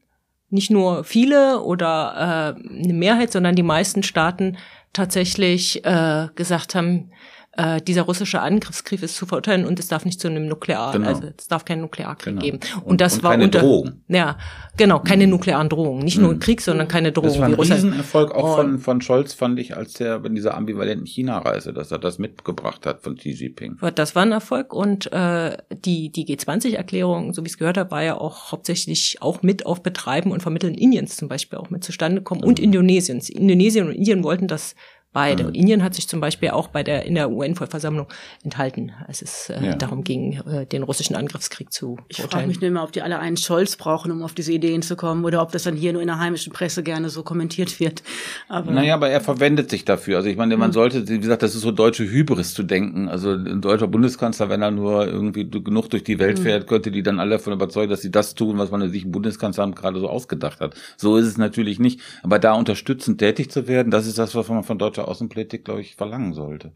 [SPEAKER 7] nicht nur viele oder äh, eine Mehrheit, sondern die meisten Staaten tatsächlich äh, gesagt haben, äh, dieser russische Angriffskrieg ist zu verurteilen und es darf nicht zu einem Nuklear,
[SPEAKER 9] Genau.
[SPEAKER 7] also es darf keinen Nuklearkrieg
[SPEAKER 9] Genau.
[SPEAKER 7] geben. Und,
[SPEAKER 9] Und-
[SPEAKER 7] das
[SPEAKER 9] und
[SPEAKER 7] war
[SPEAKER 9] keine
[SPEAKER 7] unter,
[SPEAKER 9] Drohung.
[SPEAKER 7] Ja, genau, keine nuklearen Drohungen, nicht nur Krieg, sondern keine Drohung.
[SPEAKER 9] Das war ein Riesenerfolg auch von, von Scholz, fand ich, als der bei dieser ambivalenten China-Reise, dass er das mitgebracht hat von Xi Jinping.
[SPEAKER 7] Das war ein Erfolg und äh, die, die G20-Erklärung, so wie ich es gehört habe, war ja auch hauptsächlich auch mit auf Betreiben und Vermitteln Indiens zum Beispiel auch mit zustande gekommen und Indonesiens. Indonesien und Indien wollten das beide.
[SPEAKER 9] Mhm.
[SPEAKER 7] Indien hat sich zum Beispiel auch bei der in der UN-Vollversammlung enthalten, als es äh,
[SPEAKER 9] Ja.
[SPEAKER 7] darum ging, äh, den russischen Angriffskrieg zu
[SPEAKER 8] Ich frage mich nur immer, ob die alle einen Scholz brauchen, um auf diese Ideen zu kommen, oder ob das dann hier nur in der heimischen Presse gerne so kommentiert wird. Aber
[SPEAKER 9] Naja, aber er verwendet sich dafür. Also ich meine, man sollte, wie gesagt, das ist so deutsche Hybris zu denken. Also ein deutscher Bundeskanzler, wenn er nur irgendwie genug durch die Welt fährt, könnte die dann alle davon überzeugen, dass sie das tun, was man sich im Bundeskanzleramt gerade so ausgedacht hat. So ist es natürlich nicht. Aber da unterstützend tätig zu werden, das ist das, was man von deutscher Außenpolitik, glaube ich, verlangen sollte.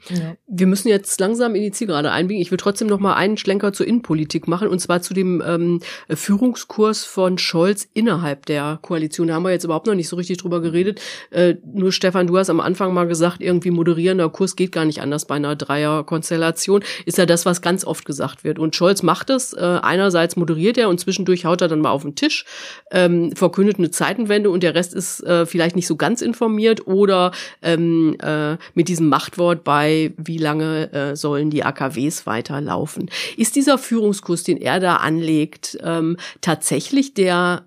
[SPEAKER 6] Wir müssen jetzt langsam in die Zielgerade einbiegen. Ich will trotzdem noch mal einen Schlenker zur Innenpolitik machen und zwar zu dem ähm, Führungskurs von Scholz innerhalb der Koalition. Da haben wir jetzt überhaupt noch nicht so richtig drüber geredet. Äh, nur Stefan, du hast am Anfang mal gesagt, irgendwie moderierender Kurs geht gar nicht anders bei einer Dreierkonstellation. Ist ja das, was ganz oft gesagt wird. Und Scholz macht es. Äh, einerseits moderiert er und zwischendurch haut er dann mal auf den Tisch, ähm, verkündet eine Zeitenwende und der Rest ist äh, vielleicht nicht so ganz informiert oder ähm, äh, mit diesem Machtwort bei, wie lange äh, sollen die AKWs weiterlaufen. Ist dieser Führungskurs, den er da anlegt, ähm, tatsächlich der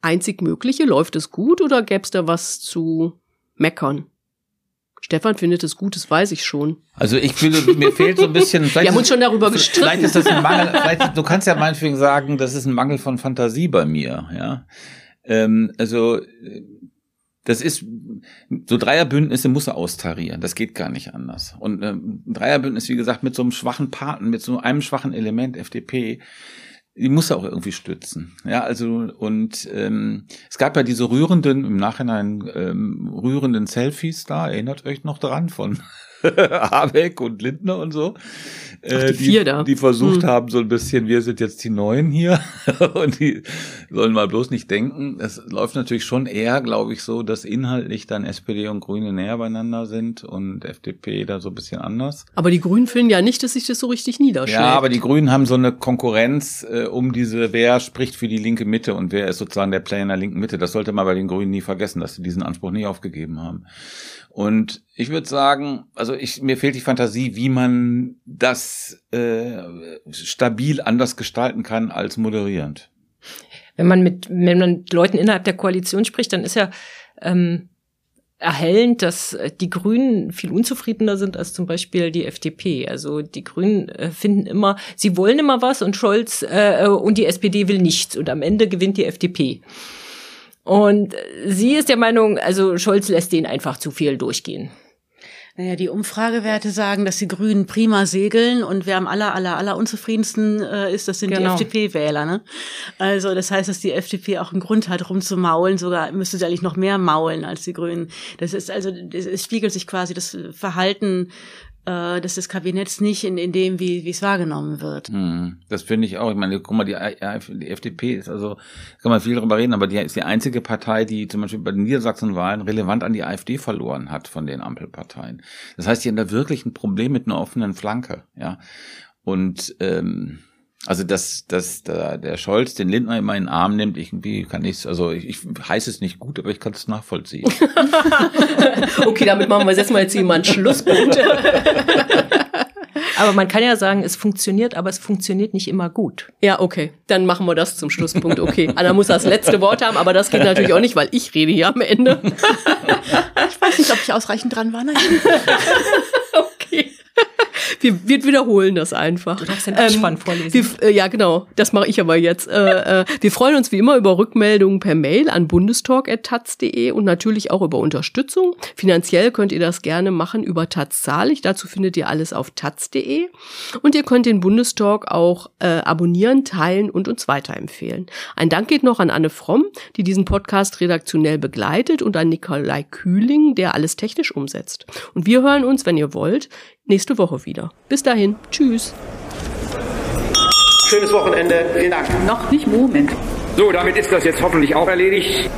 [SPEAKER 6] einzig mögliche? Läuft es gut oder gäbe es da was zu meckern? Stefan findet es gut, das weiß ich schon.
[SPEAKER 9] Also ich fühle, mir fehlt so ein bisschen.
[SPEAKER 6] Wir haben uns schon darüber
[SPEAKER 9] Vielleicht
[SPEAKER 6] gestritten.
[SPEAKER 9] ist das ein Mangel. Vielleicht, du kannst ja meinetwegen sagen, das ist ein Mangel von Fantasie bei mir. Ja, ähm, also äh, das ist so Dreierbündnisse muss er austarieren. Das geht gar nicht anders. Und ähm, ein Dreierbündnis, wie gesagt, mit so einem schwachen Paten, mit so einem schwachen Element FDP, die muss er auch irgendwie stützen. Ja, also und ähm, es gab ja diese rührenden im Nachhinein ähm, rührenden Selfies da. Erinnert euch noch dran von [LAUGHS] Habeck und Lindner und so. Äh,
[SPEAKER 6] die vier da.
[SPEAKER 9] die versucht
[SPEAKER 6] Hm.
[SPEAKER 9] haben, so ein bisschen, wir sind jetzt die Neuen hier [LAUGHS] und die sollen mal bloß nicht denken. Es läuft natürlich schon eher, glaube ich, so, dass inhaltlich dann SPD und Grüne näher beieinander sind und FDP da so ein bisschen anders.
[SPEAKER 6] Aber die Grünen finden ja nicht, dass sich das so richtig niederschlägt.
[SPEAKER 9] Ja, aber die Grünen haben so eine Konkurrenz äh, um diese, wer spricht für die linke Mitte und wer ist sozusagen der Player in der linken Mitte. Das sollte man bei den Grünen nie vergessen, dass sie diesen Anspruch nie aufgegeben haben. Und ich würde sagen, also ich, mir fehlt die Fantasie, wie man das äh, stabil anders gestalten kann als moderierend.
[SPEAKER 7] Wenn man mit, wenn man mit Leuten innerhalb der Koalition spricht, dann ist ja ähm, erhellend, dass äh, die Grünen viel unzufriedener sind als zum Beispiel die FDP. Also die Grünen äh, finden immer, sie wollen immer was und Scholz äh, und die SPD will nichts und am Ende gewinnt die FDP. Und sie ist der Meinung, also Scholz lässt denen einfach zu viel durchgehen.
[SPEAKER 8] Naja, die Umfragewerte sagen, dass die Grünen prima segeln und wer am aller, aller, aller unzufriedensten äh, ist, das sind genau. die FDP-Wähler. Ne? Also das heißt, dass die FDP auch einen Grund hat, rumzumaulen. Sogar müsste sie eigentlich noch mehr maulen als die Grünen. Das ist also, es spiegelt sich quasi das Verhalten äh, des, des Kabinetts nicht in, in dem, wie wie es wahrgenommen wird.
[SPEAKER 9] Hm, das finde ich auch. Ich meine, guck mal, die, die FDP ist also, kann man viel darüber reden, aber die ist die einzige Partei, die zum Beispiel bei den Niedersachsenwahlen relevant an die AfD verloren hat von den Ampelparteien. Das heißt, die haben da wirklich ein Problem mit einer offenen Flanke, ja. Und ähm, also dass, dass der, der Scholz den Lindner immer in den Arm nimmt, irgendwie kann ich also ich, ich heiße es nicht gut, aber ich kann es nachvollziehen. [LAUGHS]
[SPEAKER 6] okay, damit machen wir jetzt mal jetzt jemand Schlusspunkt.
[SPEAKER 7] aber man kann ja sagen, es funktioniert, aber es funktioniert nicht immer gut.
[SPEAKER 6] Ja, okay. Dann machen wir das zum Schlusspunkt. Okay. Anna muss das letzte Wort haben, aber das geht natürlich auch nicht, weil ich rede hier am Ende.
[SPEAKER 8] ich weiß nicht, ob ich ausreichend dran war. Nein. [LAUGHS]
[SPEAKER 6] okay. [LAUGHS] Wir, wir wiederholen das einfach.
[SPEAKER 7] Du darfst den Abspann ähm, vorlesen.
[SPEAKER 6] Wir, äh, ja, genau. Das mache ich aber jetzt. Äh, äh, wir freuen uns wie immer über Rückmeldungen per Mail an bundestalk.taz.de und natürlich auch über Unterstützung. Finanziell könnt ihr das gerne machen über Taz zahlig. Dazu findet ihr alles auf taz.de. Und ihr könnt den Bundestalk auch äh, abonnieren, teilen und uns weiterempfehlen. Ein Dank geht noch an Anne Fromm, die diesen Podcast redaktionell begleitet und an Nikolai Kühling, der alles technisch umsetzt. Und wir hören uns, wenn ihr wollt, nächste Woche wieder. Bis dahin, tschüss.
[SPEAKER 4] Schönes Wochenende, vielen Dank.
[SPEAKER 1] Noch nicht Moment.
[SPEAKER 4] So, damit ist das jetzt hoffentlich auch erledigt.